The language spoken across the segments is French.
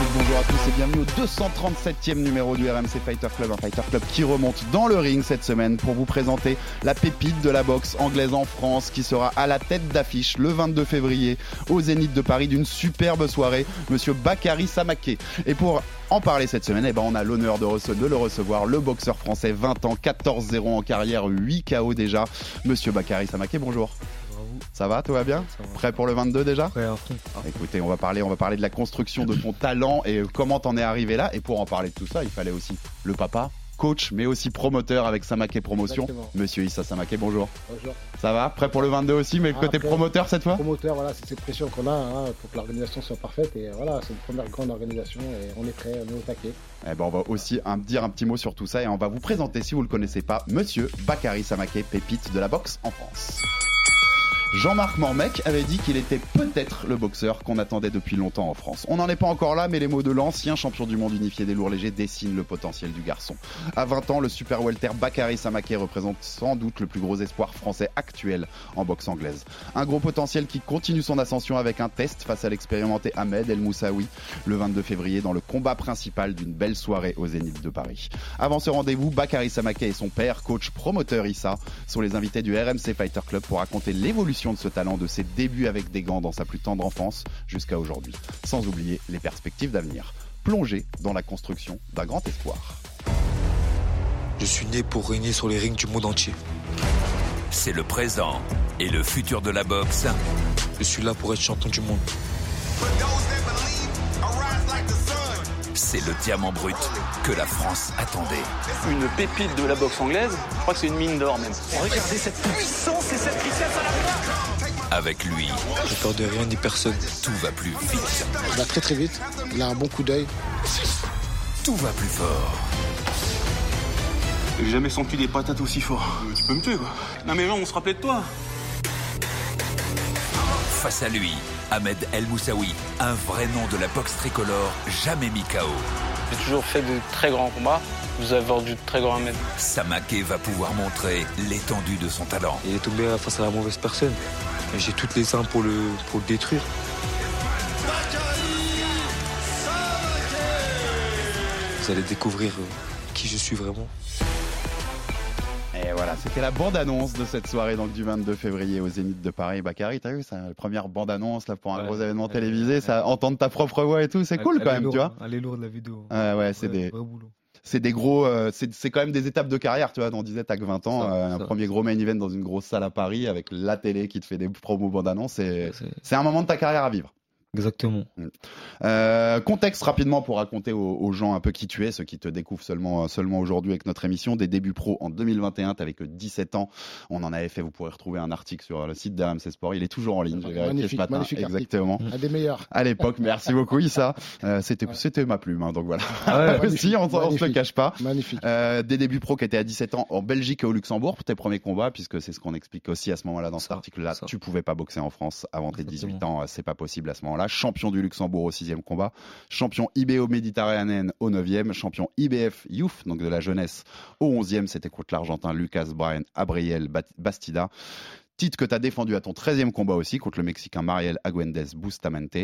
Bonjour à tous et bienvenue au 237e numéro du RMC Fighter Club, un Fighter Club qui remonte dans le ring cette semaine pour vous présenter la pépite de la boxe anglaise en France qui sera à la tête d'affiche le 22 février au Zénith de Paris d'une superbe soirée, monsieur Bakary Samaké. Et pour en parler cette semaine, eh ben on a l'honneur de, le recevoir, le boxeur français, 20 ans, 14-0 en carrière, 8 KO déjà, monsieur Bakary Samaké, bonjour. Ça va, tout va bien Prêt pour le 22 déjà Écoutez, on va parler, on va parler de la construction de ton talent et comment t'en es arrivé là. Et pour en parler de tout ça, il fallait aussi le papa, coach, mais aussi promoteur avec Samaké Promotion. Exactement. Monsieur Issa Samaké, bonjour. Bonjour. Ça va Prêt pour le 22 aussi, mais Ah, côté prêt. promoteur cette fois Promoteur, voilà, c'est cette pression qu'on a hein, pour que l'organisation soit parfaite. Et voilà, c'est une première grande organisation et on est prêt, on est au taquet. Eh ben, on va aussi un- dire un petit mot sur tout ça et on va vous présenter, si vous le connaissez pas, Monsieur Bakary Samaké, pépite de la boxe en France. Jean-Marc Mormec avait dit qu'il était peut-être le boxeur qu'on attendait depuis longtemps en France. On n'en est pas encore là, mais les mots de l'ancien champion du monde unifié des lourds légers dessinent le potentiel du garçon. À 20 ans, le super welter Bakary Samaké représente sans doute le plus gros espoir français actuel en boxe anglaise. Un gros potentiel qui continue son ascension avec un test face à l'expérimenté Ahmed El Moussaoui le 22 février dans le combat principal d'une belle soirée au Zénith de Paris. Avant ce rendez-vous, Bakary Samaké et son père, coach promoteur Issa, sont les invités du RMC Fighter Club pour raconter l'évolution de ce talent de ses débuts avec des gants dans sa plus tendre enfance jusqu'à aujourd'hui. Sans oublier les perspectives d'avenir. Plongé dans la construction d'un grand espoir. Je suis né pour régner sur les rings du monde entier. C'est le présent et le futur de la boxe. Je suis là pour être champion du monde. C'est le diamant brut que la France attendait. une pépite de la boxe anglaise. Je crois que c'est une mine d'or même. Regardez cette puissance et cette richesse à la fois. Avec lui, J'ai peur de rien ni personne. tout va plus vite, Il va très très vite, il a un bon coup d'œil. tout va plus fort. J'ai jamais senti des patates aussi fort. Tu peux me tuer quoi. Non mais non, on se rappelait de toi. Face à lui, Ahmed El Moussaoui, un vrai nom de la boxe tricolore, jamais mis KO. J'ai toujours fait de très grands combats. Vous avez vendu de très grands Ahmed. Samaké va pouvoir montrer l'étendue de son talent. Il est tombé face à la mauvaise personne. J'ai toutes les armes pour le, pour le détruire. Vous allez découvrir euh, qui je suis vraiment. Et voilà, c'était la bande-annonce de cette soirée donc du 22 février au Zénith de Paris. Bakary, t'as vu, ça, la première bande-annonce là pour un Ouais. gros événement télévisé, ça entendre ta propre voix et tout, c'est cool quand même, lourde, tu vois. hein. Elle est lourde la vidéo. Ouais, ouais, c'est des, vrai boulot. C'est des gros, euh, c'est quand même des étapes de carrière, tu vois. On disait, t'as que 20 ans, Ça, euh, un premier gros main event dans une grosse salle à Paris avec la télé qui te fait des promos bande-annonce, c'est C'est- c'est un moment de ta carrière à vivre. Exactement. Euh, contexte rapidement pour raconter aux, aux gens un peu qui tu es, ceux qui te découvrent seulement, seulement aujourd'hui avec notre émission. Des débuts pro en 2021, t'avais que 17 ans. On en avait fait, vous pourrez retrouver un article sur le site d'RMC Sport. Il est toujours en ligne, j'ai vérifié ce Magnifique, matin. magnifique article. Exactement. Un des meilleurs. À l'époque, merci beaucoup Issa. Euh, c'était, c'était ma plume, hein, donc voilà. Ah ouais, si, on, on se le cache pas. Magnifique. Euh, des débuts pro qui étaient à 17 ans en Belgique et au Luxembourg pour tes premiers combats, puisque c'est ce qu'on explique aussi à ce moment-là dans cet article-là. ça. Tu pouvais pas boxer en France avant tes 18 Exactement. ans, euh, c'est pas possible à ce moment-là. Champion du Luxembourg au sixième combat, champion IBO méditerranéenne au 9e, champion IBF Youth, donc de la jeunesse, au 11e. C'était contre l'Argentin Lucas Brian Abriel Bastida. Titre que tu as défendu à ton 13e combat aussi contre le Mexicain Mariel Aguendez Bustamante.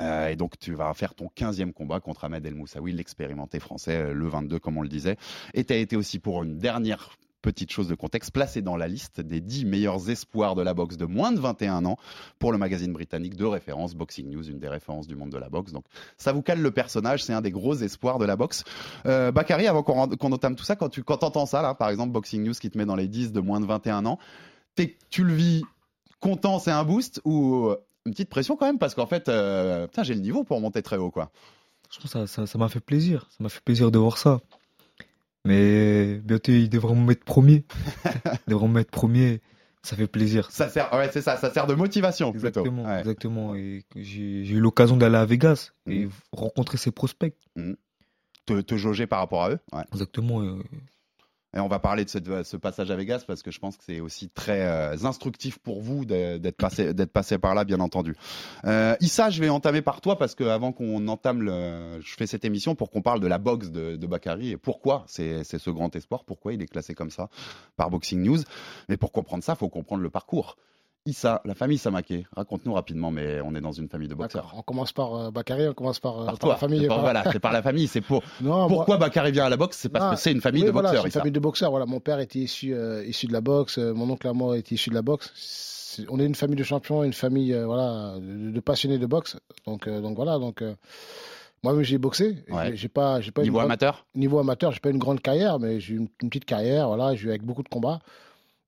Euh, et donc tu vas faire ton 15e combat contre Ahmed El Moussaoui, l'expérimenté français, euh, le 22 comme on le disait. Et tu as été aussi pour une dernière petite chose de contexte, placé dans la liste des 10 meilleurs espoirs de la boxe de moins de 21 ans pour le magazine britannique de référence Boxing News, une des références du monde de la boxe. Donc ça vous cale le personnage, c'est un des gros espoirs de la boxe. Euh, Bakary, avant qu'on entame tout ça, quand tu entends ça, là, par exemple Boxing News qui te met dans les 10 de moins de 21 ans, tu le vis content, c'est un boost ou euh, une petite pression quand même? Parce qu'en fait, euh, j'ai le niveau pour monter très haut quoi. Je ça- ça ça m'a fait plaisir. Ça m'a fait plaisir de voir ça. Mais bientôt, ils devront me mettre premier. ils devront me mettre premier. Ça fait plaisir. Ça sert, ouais, c'est ça, ça sert de motivation plutôt. Exactement, Ouais. exactement. Et j'ai eu l'occasion d'aller à Vegas et Mhm. rencontrer ses prospects. Te, te jauger par rapport à eux. Ouais. Exactement. Et on va parler de ce, passage à Vegas parce que je pense que c'est aussi très euh, instructif pour vous d'être passé, par là, bien entendu. Euh, Issa, je vais entamer par toi parce que avant qu'on entame, le, je fais cette émission pour qu'on parle de la boxe de, de Bakary et pourquoi c'est ce grand espoir, pourquoi il est classé comme ça par Boxing News. Mais pour comprendre ça, faut comprendre le parcours. Issa, la famille Samaké, raconte-nous rapidement, mais on est dans une famille de boxeurs. On commence par euh, Bakary, on commence par, euh, Par par la famille. par, voilà, c'est par la famille. C'est pour Non, pourquoi Bakary vient à la boxe, c'est parce Non, que c'est une famille oui, de voilà, boxeurs. une Issa. famille de boxeurs. Voilà, mon père était issu, euh, issu de la boxe, euh, mon oncle à moi était issu de la boxe. On est une famille de champions, une famille voilà de, de passionnés de boxe. Donc donc voilà donc. moi-même, j'ai boxé. Ouais. J'ai- pas, j'ai pas une Niveau grande- amateur? Niveau amateur, j'ai pas une grande carrière, mais j'ai une, une petite carrière. Voilà, j'ai eu avec beaucoup de combats.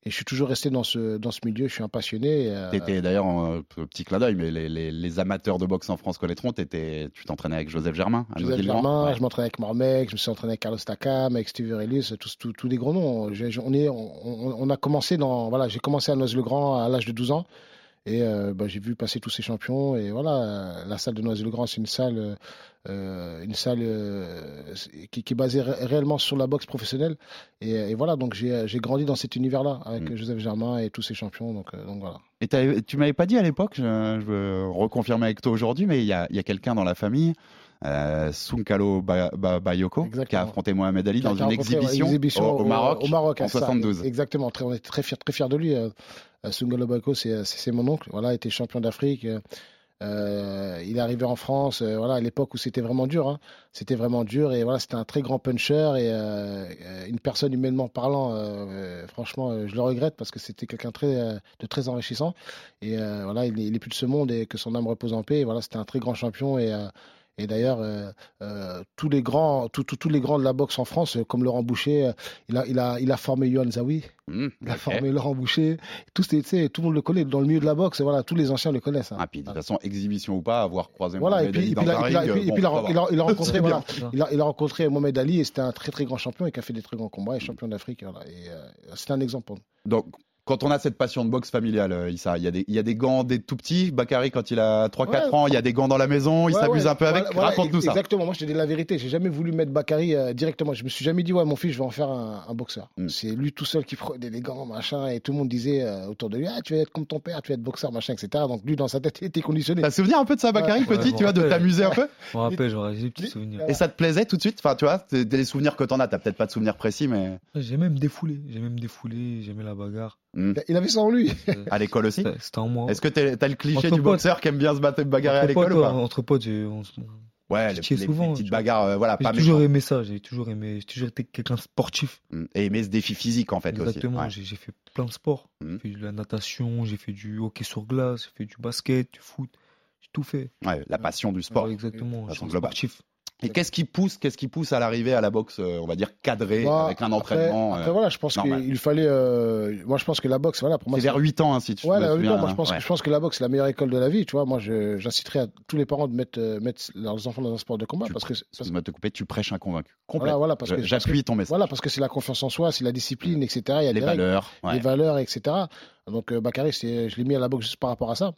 Et je suis toujours resté dans ce, dans ce milieu. Je suis un passionné. euh, T'étais d'ailleurs, en- euh, petit clin d'œil, mais les, les- les amateurs de boxe en France connaîtront, t'étais- tu t'entraînais avec Joseph Germain à Joseph. Germain, Ouais. je m'entraînais avec Mormec, je me suis entraîné avec Carlos Takam, avec Steve Ellis, tous, tous, tous des gros noms. On, est, on, a commencé dans, voilà, j'ai commencé à Noisy-le-Grand à l'âge de 12 ans. Et euh, bah, j'ai vu passer tous ces champions. Et voilà, euh, la salle de Noisy-le-Grand, c'est une salle, euh, euh, une salle euh, qui, qui est basée ré- réellement sur la boxe professionnelle. Et, et voilà, donc j'ai grandi dans cet univers-là avec Mm. Joseph Germain et tous ces champions. Donc, donc voilà. Et tu m'avais pas dit à l'époque, je, je veux reconfirmer avec toi aujourd'hui, mais il y a, il y a quelqu'un dans la famille, euh, Sunkalo Ba- Ba- Bayoko, qui a affronté Mohamed Ali Qui dans une exhibition, exhibition au, au Maroc, au Maroc, en ça. 72. Exactement, très, on est très fiers très fiers de lui. Euh, euh, Sungalo Bako, c'est c'est mon oncle. Voilà, il était champion d'Afrique. euh, euh, il est arrivé en France, euh, voilà, à l'époque où c'était vraiment dur. hein. C'était vraiment dur et voilà, c'était un très grand puncher et euh, euh, une personne humainement parlant. euh, euh, franchement, euh, je le regrette parce que c'était quelqu'un très, euh, de très enrichissant. Et euh, voilà, il est, il est plus de ce monde et que son âme repose en paix. Et voilà, c'était un très grand champion et euh, et d'ailleurs, euh, euh, tous les grands, tous- les grands de la boxe en France, euh, comme Laurent Boucher, il a, il a, il a formé Yohan Zawi, Mmh, il a formé Laurent Boucher. Tout, le monde le connaît dans le milieu de la boxe. Voilà, tous les anciens le connaissent. hein. Ah, puis de toute façon, exhibition ou pas, avoir croisé Voilà, et Mohamed et puis, il a- il rencontré, voilà, il a, il a rencontré Mohamed Ali et c'était un très très grand champion et qui a fait des très grands combats et champion d'Afrique. Voilà, et euh, c'est un exemple. pour nous. Donc, quand on a cette passion de boxe familiale, euh, Issa, il y, a des, il y a des gants des tout petits. Bakary, quand il a 3-4 Ouais. ans, il y a des gants dans la maison, il s'amuse ouais, un peu avec. voilà, voilà, Raconte-nous ça. Exactement, moi je te dis la vérité, j'ai jamais voulu mettre Bakary euh, directement. Je me suis jamais dit, ouais, mon fils, je vais en faire un, un boxeur. Mm. C'est lui tout seul qui prenait les gants, machin, et tout le monde disait euh, autour de lui, ah, tu vas être comme ton père, tu vas être boxeur, machin, etc. Donc lui, dans sa tête, il était conditionné. T'as souvenir un peu de ça, Bakary, Ouais, petit, tu vois, de t'amuser un peu Je me rappelle, j'aurais des petits souvenirs. Et ça te plaisait tout de suite? Enfin, tu vois, des souvenirs que t'en as. T'as peut-être pas de souvenirs précis, mais J'ai même défoulé, j'ai même défoulé, j'aimais la bagarre. Il avait ça en lui. à l'école aussi. C'était en moi. Est-ce que t'as le cliché Entre du potes. boxeur qui aime bien se battre bagarrer à l'école ou pas entre potes, j'ai- on se- Ouais, les, les souvent, petites bagarres, euh, voilà, J'ai pas toujours méchantes. aimé ça, j'ai toujours aimé, j'ai toujours été quelqu'un de sportif. Mm. Et aimer ce défi physique en fait Exactement, aussi. Ouais. j'ai j'ai fait plein de sports. Mhm. J'ai fait de la natation, j'ai fait du hockey sur glace, j'ai fait du basket, du foot, j'ai tout fait. Ouais, la passion du sport. Ouais, exactement, je suis sportif. Et qu'est-ce qui pousse, qu'est-ce qui pousse à l'arrivée à la boxe, euh, on va dire cadrée, Bah, avec un après- entraînement Après, euh, voilà, je pense qu'il fallait. euh, moi, je pense que la boxe, voilà, pour moi, C'est vers 8 ans, hein, si tu Ouais, me la- souviens, non, moi, je pense, ouais. que, je pense que la boxe, c'est la meilleure école de la vie. Tu vois, moi, j'inciterais à tous les parents de mettre, euh, mettre leurs enfants dans un sport de combat Tu- parce que. parce- te couper, tu prêches un convaincu. Voilà, voilà, parce que. J'appuie ton message. Voilà, parce que c'est la confiance en soi, c'est la discipline, etc. Il y a les des règles, valeurs. ouais. les valeurs, etc. Donc, euh, Bakary, je l'ai mis à la boxe juste par rapport à ça.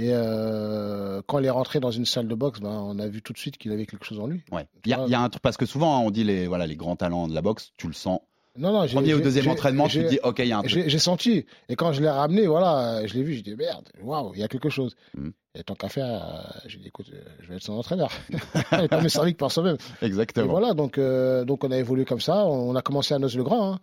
Et euh, quand il est rentré dans une salle de boxe, ben, on a vu tout de suite qu'il avait quelque chose en lui. Ouais. Il y, y a un truc parce que souvent hein, on dit les voilà les grands talents de la boxe, tu le sens. Non, non, Premier ou deuxième entraînement, tu te dis ok il y a un truc. J'ai senti. Et quand je l'ai ramené, voilà, je l'ai vu, j'ai dit merde, waouh, il y a quelque chose. Mm. Et tant qu'à faire, euh, j'ai dit écoute, euh, je vais être son entraîneur. il pas mieux servi que par soi-même. Et Exactement. voilà, donc, euh, donc on a évolué comme ça. On a commencé à Noz-le-Grand. hein.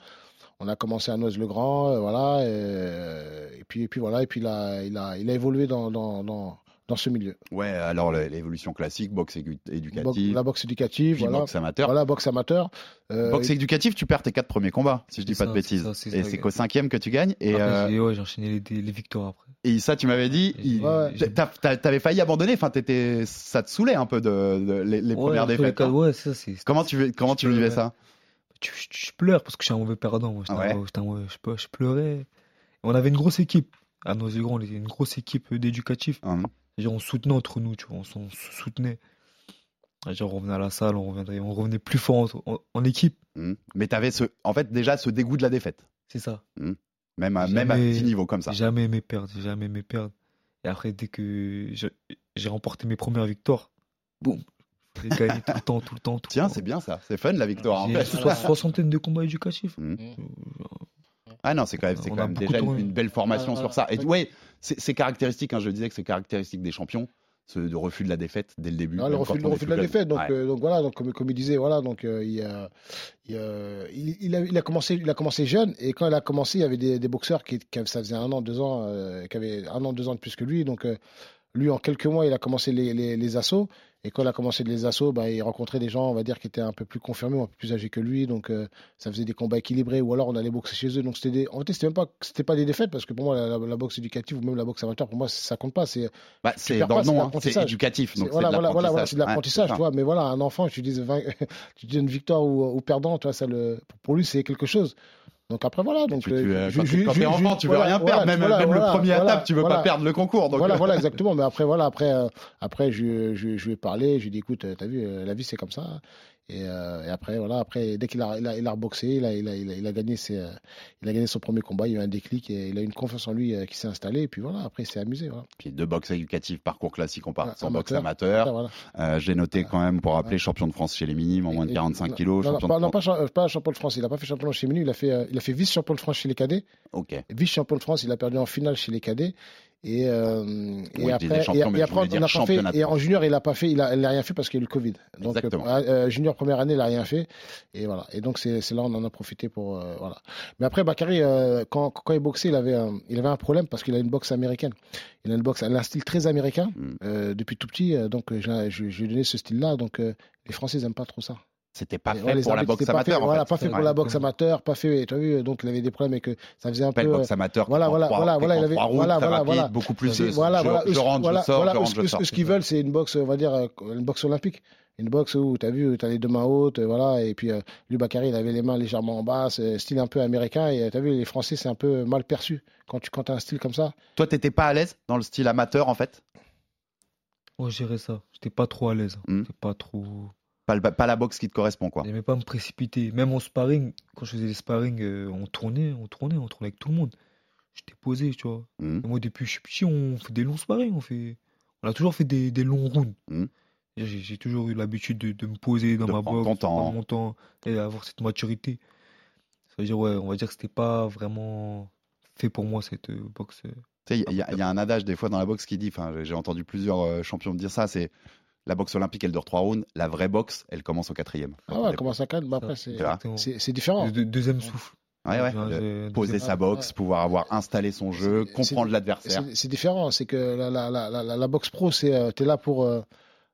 On a commencé à Noz-le-Grand, euh, voilà. Et, et puis, et puis voilà, et puis il a, il a, il a évolué dans, dans, dans, dans ce milieu. Ouais, alors l'évolution classique, boxe éducative, la boxe éducative, puis voilà. boxe amateur. Voilà, boxe amateur. Euh, Boxe éducative, tu perds tes quatre premiers combats, si je dis pas de bêtises. ça, Et c'est qu'au cinquième que tu gagnes. Et, Après, euh, j'ai ouais, j'ai enchaîné les, les victoires après. et ça, tu m'avais dit, il- Ouais, t'avais failli abandonner. Enfin, t'étais, ça te saulait un peu de, de- les, les Ouais, premières défaites. cas, hein. ouais, ça, c'est. Comment tu, comment tu vivais ça Je pleure parce que je suis un mauvais perdant. Moi. Un Ouais. je, pleu- je pleurais. On avait une grosse équipe. À nos on était une grosse équipe d'éducatifs. Hum. On soutenait entre nous, tu vois. On, on se soutenait. Genre, on revenait à la salle, on revenait, on revenait plus fort en, en- en équipe. Hmm. Mais tu avais ce, en fait déjà ce dégoût de la défaite, C'est ça. même à, même à petit niveau comme ça. Jamais aimé perdre, jamais aimé perdre. Et après, dès que j'ai remporté mes premières victoires, boum, j'ai gagné tout le temps, tout le temps. Tout le Tiens, c'est bien ça, c'est fun la victoire. en fait. so- soixantaine de combats éducatifs. Hmm. Ah non, c'est quand même, quand a même déjà une, belle formation sur ça. Et ouais. c'est caractéristique, hein, je disais que c'est caractéristique des champions, ce de refus de la défaite dès le début. Ah, le refus, le de la défaite. Donc, Ouais. euh, donc voilà, donc, comme, comme il disait, voilà, donc, euh, il, a, il, a, il, il a, il a commencé, il a commencé jeune et quand il a commencé, il y avait des, des boxeurs qui, qui avaient- ça faisait un an, deux ans, euh, qui avaient un an, deux ans de plus que lui. Donc euh, lui, en quelques mois, il a commencé les, les, les assauts. Et quand il a commencé les assauts, bah, il rencontrait des gens, on va dire, qui étaient un peu plus confirmés, un peu plus âgés que lui. Donc euh, ça faisait des combats équilibrés ou alors on allait boxer chez eux. Donc c'était des... en fait, c'était même pas, c'était pas des défaites parce que pour moi, la, la- la boxe éducative ou même la boxe amateur, pour moi, ça compte pas. C'est Bah, c'est dans pas, le c'est de nom, c'est l'apprentissage. éducatif. Donc voilà, de voilà, voilà, voilà, c'est de l'apprentissage. Ouais, tu vois. Mais voilà, un enfant, tu dis, vingt- tu dis une victoire ou, ou perdant, tu vois, ça le, pour lui, c'est quelque chose. Donc après, voilà. Donc, Tu- tu, euh, euh, quand enfant, tu veux voilà, rien voilà, perdre. Même, voilà, même voilà, le premier voilà, étape, tu veux pas perdre le concours. Donc, Voilà, euh, voilà, exactement. Mais après, voilà, après, euh, après, je, je, je lui ai parlé, je lui ai dit, écoute, euh, t'as vu, euh, la vie, c'est comme ça. Et, euh, et après, voilà, après, dès qu'il a, il a, il a reboxé, il a, il a, il a, il a gagné ses, euh, il a gagné son premier combat, il y a eu un déclic et il a eu une confiance en lui euh, qui s'est installée. Et puis voilà, après, il s'est amusé. Voilà. Puis deux box éducatifs, parcours classique, on part Ouais, sans boxe amateur. Voilà. Euh, J'ai noté quand même pour rappeler champion de France chez les minimes en moins de Et- 45 non, kilos. Non, pas, de non, France- pas, cha- pas champion de France. Il n'a pas fait champion chez Minu. Il a fait, il a fait vice-champion de France chez les cadets. Ok. Vice-champion de France, il a perdu en finale chez les cadets. Et, euh, et après, et- après, on n'a pas fait. Et en junior, il n'a pas fait. Il a, il a rien fait parce qu'il y a eu le Covid. Donc, euh, euh, junior première année, il n'a rien fait. Et voilà. Et donc, c'est là on en a profité pour. euh, voilà. Mais après, Bakary, quand, quand il boxait, il avait un, il avait un problème parce qu'il a une boxe américaine. Il a une boxe, elle a un style très américain Mm. euh, depuis tout petit. donc, je, je, je lui ai donné ce style-là. Donc, les Français, n'aiment pas trop ça. C'était pas fait pour la arbitres, boxe pas amateur. fait, en voilà, fait. pas fait pour la boxe amateur, pas fait. Tu as vu, donc il avait des problèmes et que ça faisait un Pas peu. euh, boxe amateur. voilà, voilà, voilà, voilà, il avait- voilà, voilà, rapide, voilà. beaucoup plus de. voilà, je, voilà, je rentre, voilà, je sors, voilà, je rentre, ce je sors. ce qu'ils veulent, c'est une boxe, on va dire, euh, une boxe olympique. Une boxe où tu as vu, tu as les deux mains hautes, euh, voilà, et puis euh, lui, Bakary, il avait les mains légèrement en bas, c'est style un peu américain, et tu as vu, les Français, c'est un peu mal perçu quand tu quand as un style comme ça. Toi, t'étais pas à l'aise dans le style amateur en fait? Je dirais ça. J'étais pas trop à l'aise. Hmm. J'étais pas trop. Pas, le- pas la boxe qui te correspond quoi. J'aimais pas me précipiter. Même en sparring, quand je faisais des sparring, euh, on tournait, on tournait, on tournait avec tout le monde. J'étais posé, tu vois. Et moi, depuis que je suis petit, on fait des longs sparring. On, fait... on a toujours fait des, des longs rounds. Hmm. J'ai toujours eu l'habitude de, de me poser dans De ma boxe, temps. prendre mon temps et avoir cette maturité. Ça veut dire, ouais, on va dire que c'était pas vraiment fait pour moi cette euh, boxe. Tu sais, il y, a- il y a un adage des fois dans la boxe qui dit, enfin, j'ai entendu plusieurs euh, champions dire ça, c'est la boxe olympique, elle dure trois rounds, la vraie boxe, elle commence au quatrième. Ah ouais, comment ça calme, bah après, c'est différent. Le deux- deuxième souffle. Ouais, ouais. Poser sa boxe, ouais. pouvoir avoir installé son jeu, comprendre l'adversaire. C'est différent. C'est que la, la, la, la, la- la boxe pro, c'est tu es là pour, euh,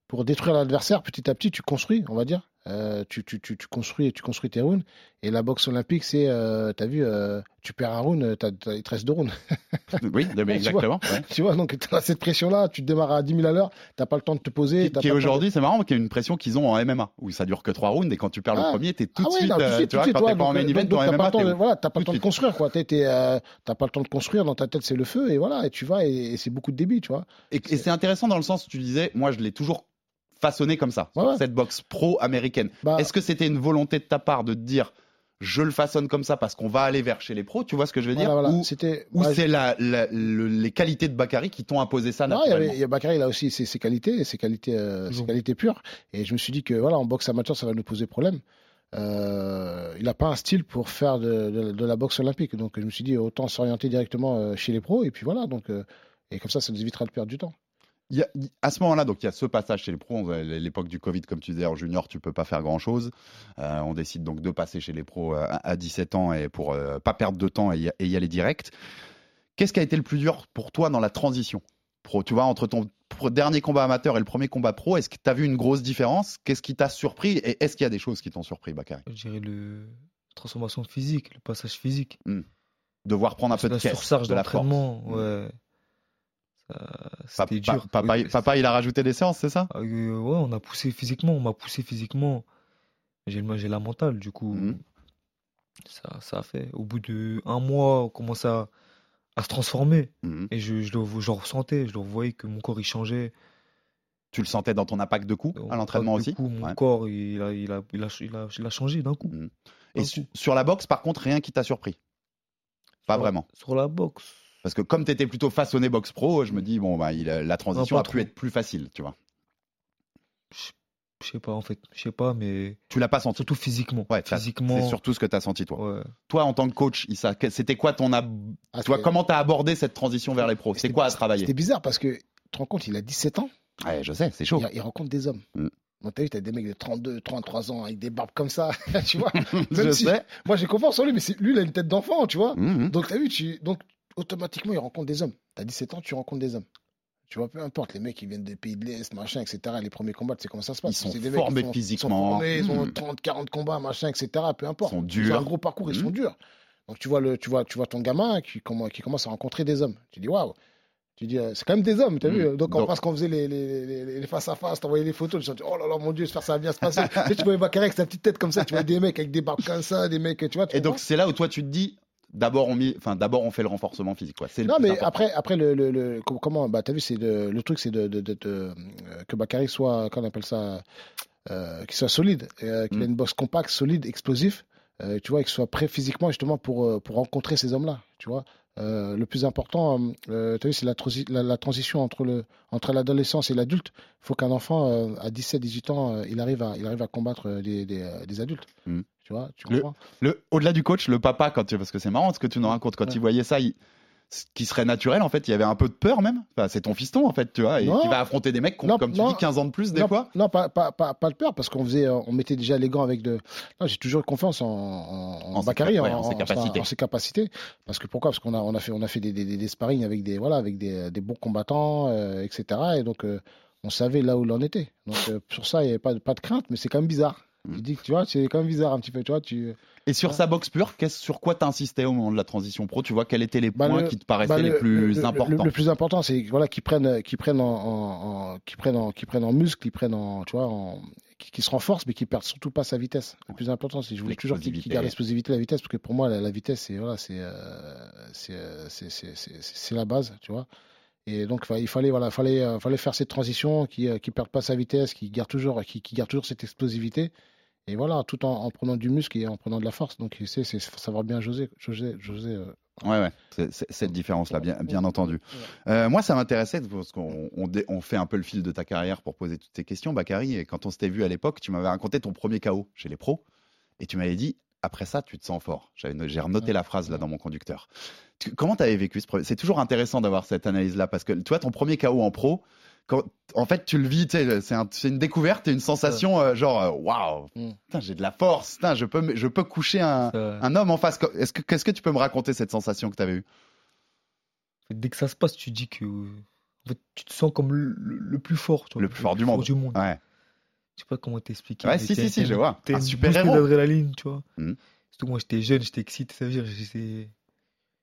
pour détruire l'adversaire petit à petit. Tu construis, on va dire. Euh, tu, tu, tu, tu construis tu construis tes rounds. Et la boxe olympique, c'est, euh, tu as vu, euh, tu perds un round, t'as- t'as- il te reste deux rounds. Oui, mais Tu exactement. ouais. tu vois, donc tu as cette pression-là. Tu démarres à 10 000 à l'heure. Tu pas le temps de te poser. Qui, t'as qui pas le temps de- aujourd'hui, c'est marrant, qui est une pression qu'ils ont en MMA, où ça dure que trois rounds, et quand tu perds le Ah. premier, t'es tout Ah de ouais, suite, non, tout de euh, suite, tu tout vois, de suite, quand t'es pas en main event, t'as pas MMA, le temps voilà, t'as pas le temps de construire, quoi. T'es- t'es, T'as pas le temps de construire. Dans ta tête, c'est le feu, et voilà, et tu vas, et, c'est beaucoup de débit, tu vois. Et, et c'est intéressant dans le sens où tu disais, moi je l'ai toujours façonné comme ça, Ouais, ouais. cette boxe pro-américaine. Bah, Est-ce que c'était une volonté de ta part de te dire, je le façonne comme ça parce qu'on va aller vers chez les pros, tu vois ce que je veux dire voilà, voilà. Ou, C'était. ou c'est la, la- le- les qualités de Bakary qui t'ont imposé ça Non, il y naturellement avait, il y a Bakary, il a aussi ses, ses qualités, ses qualités, euh, ses qualités pures. Et je me suis dit que voilà, en boxe amateur, ça va nous poser problème. Euh, il n'a pas un style pour faire de, de- de la boxe olympique. Donc je me suis dit autant s'orienter directement euh, chez les pros. Et puis voilà, donc euh, et comme ça, ça nous évitera de perdre du temps. Y a- à ce moment-là, donc il y a ce passage chez les pros. L'époque du Covid, comme tu disais, en junior, tu peux pas faire grand-chose. Euh, on décide donc de passer chez les pros euh, à, à 17 ans et pour euh, pas perdre de temps et y, et y aller direct. Qu'est-ce qui a été le plus dur pour toi dans la transition? Pro Tu vois, entre ton dernier combat amateur et le premier combat pro, est-ce que tu as vu une grosse différence? Qu'est-ce qui t'a surpris Et est-ce qu'il y a des choses qui t'ont surpris, Bakary? Je dirais le la transformation physique, le passage physique. Devoir prendre un peu de la caisse, surcharge de la force. ouais. C'était dur. papa, Oui, papa, il a rajouté des séances, c'est ça? Euh, ouais, on a poussé physiquement, on m'a poussé physiquement. J'ai la mentale, du coup. Mhm. Ça, ça a fait. Au bout de un mois, on commençait à, à se transformer. Mhm. Et je, je, le, je le ressentais, je le voyais que mon corps il changeait. Tu le sentais dans ton impact de coups à l'entraînement Du aussi? coup, mon Ouais. corps, il a, il, a, il, a, il, a, il a changé d'un coup. Mhm. Et D'un su- coup. sur la boxe, par contre, rien qui t'a surpris? Pas Sur- vraiment. Sur la boxe. Parce que comme tu étais plutôt façonné boxe pro, je me dis, bon, bah, il la transition a pu trop. être plus facile, tu vois. Je sais pas, en fait. Je sais pas, mais Tu l'as pas senti surtout physiquement. Ouais, physiquement. c'est surtout ce que tu as senti, toi. Ouais. Toi, en tant que coach, Issa, c'était quoi ton. ab- Ah, tu vois, c'était- comment tu as abordé cette transition vers les pros? C'est quoi à travailler? C'était bizarre parce que, tu te rends compte, il a 17 ans, Ouais, je sais, c'est chaud. il, il rencontre des hommes. Mm. Donc, t'as vu, t'as des mecs de 32, 33 ans avec des barbes comme ça, tu vois. je si- sais. Moi, j'ai confiance en lui, mais lui, il a une tête d'enfant, tu vois. Mhm. Donc, t'as vu, tu... donc, automatiquement, il rencontre des hommes. T'as 17 ans, tu rencontres des hommes. Tu vois, peu importe, les mecs, ils viennent des pays de l'Est, machin, etc. Les premiers combats, tu sais comment ça se passe. Ils sont des mecs formés sont- physiquement. Ils, sont formés, ils ont Mhm. 30, 40 combats, machin, etc. Peu importe. Ils sont Ils ont durs. un gros parcours, ils Mhm. sont durs. Donc, tu vois, le, tu, vois, tu vois ton gamin qui, commence à rencontrer des hommes. Tu dis, waouh. Tu dis, euh, c'est quand même des hommes, t'as Mhm. vu Donc, en face, quand on faisait les, les, les, les face à face, t'envoyais les photos, tu dis, oh là là, mon Dieu, j'espère que ça va bien se passer. tu sais, tu voyais Bakary avec sa petite tête comme ça, tu vois des mecs avec des barbes comme ça, des mecs, tu vois. tu Et donc, c'est là où toi, tu te dis, d'abord, on, mit- enfin, d'abord, on fait le renforcement physique. Quoi. Non, mais important. après, après le, le, le- com- comment, bah, t'as vu, c'est le truc, c'est de, de, de- de- euh, que Bakary soit, qu'on appelle ça, euh, qu'il soit solide, euh, qu'il Mm. ait une boxe compacte, solide, explosif, euh, tu vois, et qu'il soit prêt physiquement justement pour, euh, pour rencontrer ces hommes-là, tu vois. Euh, le plus important, euh, vu, c'est la, la, la transition entre, le, entre l'adolescence et l'adulte. Il faut qu'un enfant, euh, à 17-18 ans, euh, il, arrive à, il arrive à combattre euh, des, euh, adultes. Mm. Tu vois, tu Le- comprends? Le, au-delà du coach, le papa, quand tu, parce que c'est marrant ce que tu nous racontes, quand Ouais. il voyait ça, il- ce qui serait naturel, en fait, il y avait un peu de peur même. Enfin, c'est ton fiston, en fait, tu vois, et Non. qui va affronter des mecs qui ont, Non, comme tu non. dis, 15 ans de plus, des non, fois. Non, pas, pas, pas, pas de peur, parce qu'on faisait, on mettait déjà les gants avec de. J'ai toujours confiance en, en, En Bakary, ouais, en ses capacités. en ses capacités. Parce que pourquoi? Parce qu'on a, on a fait, on a fait des, des, des- des sparring avec des, voilà, avec des, des bons combattants, euh, etc. Et donc, euh, on savait là où l'on était. Donc, euh, sur ça, il n'y avait pas pas de crainte, mais c'est quand même bizarre. Mm. Il dit que tu vois, c'est quand même bizarre un petit peu, tu vois. Tu... Et sur Ouais. sa boxe pure, sur quoi t'insistais au moment de la transition pro? Tu vois, quels étaient les Bah, points le- qui te paraissaient Bah, les le- plus le- importants Le, le plus important, c'est voilà, qu'ils prennent, qu'ils prennent en, qu'ils prennent en, qu'ils prennent en muscle, qu'ils prennent en, tu vois, en, qui, se renforce, mais qui perdent surtout pas sa vitesse. Le plus important, c'est je voulais toujours qu'il garde l'explosivité, la vitesse, parce que pour moi, la, la vitesse, c'est voilà, c'est, euh, c'est, euh, c'est, la base, tu vois. Et donc, il fallait, voilà, fallait, euh, fallait faire cette transition, qui, euh, qui perde pas sa vitesse, qui garde toujours, qui, qui garde toujours cette explosivité. Et voilà, tout en, en prenant du muscle et en prenant de la force. Donc, c'est, savoir bien José, José, José euh, Ouais, ouais, cette différence-là, bien, bien entendu. Euh, moi, ça m'intéressait, parce qu'on on, dé- on fait un peu le fil de ta carrière pour poser toutes ces questions, Bakary, et quand on s'était vu à l'époque, tu m'avais raconté ton premier KO chez les pros, et tu m'avais dit, après ça, tu te sens fort. J'ai renoté la phrase là dans mon conducteur. Tu- comment tu avais vécu ce premier C'est toujours intéressant d'avoir cette analyse-là, parce que tu vois, ton premier KO en pro, quand, en fait, tu le vis, c'est un- c'est une découverte et une sensation euh, genre, euh, waouh, Mm. putain, j'ai de la force, putain, je peux, je peux coucher un, homme en face. Est-ce que, qu'est-ce que tu peux me raconter cette sensation que tu avais eue Dès que ça se passe, tu dis que en fait, tu te sens comme le, le- plus fort. tu vois, Le plus fort du monde. Ouais. Je sais pas comment t'expliquer. Ouais, si, si, si, je vois. t'es Un une super-héros. boost d'adrénaline, tu vois. Mhm. Surtout que moi, j'étais jeune, j'étais excité, ça veut dire, j'étais.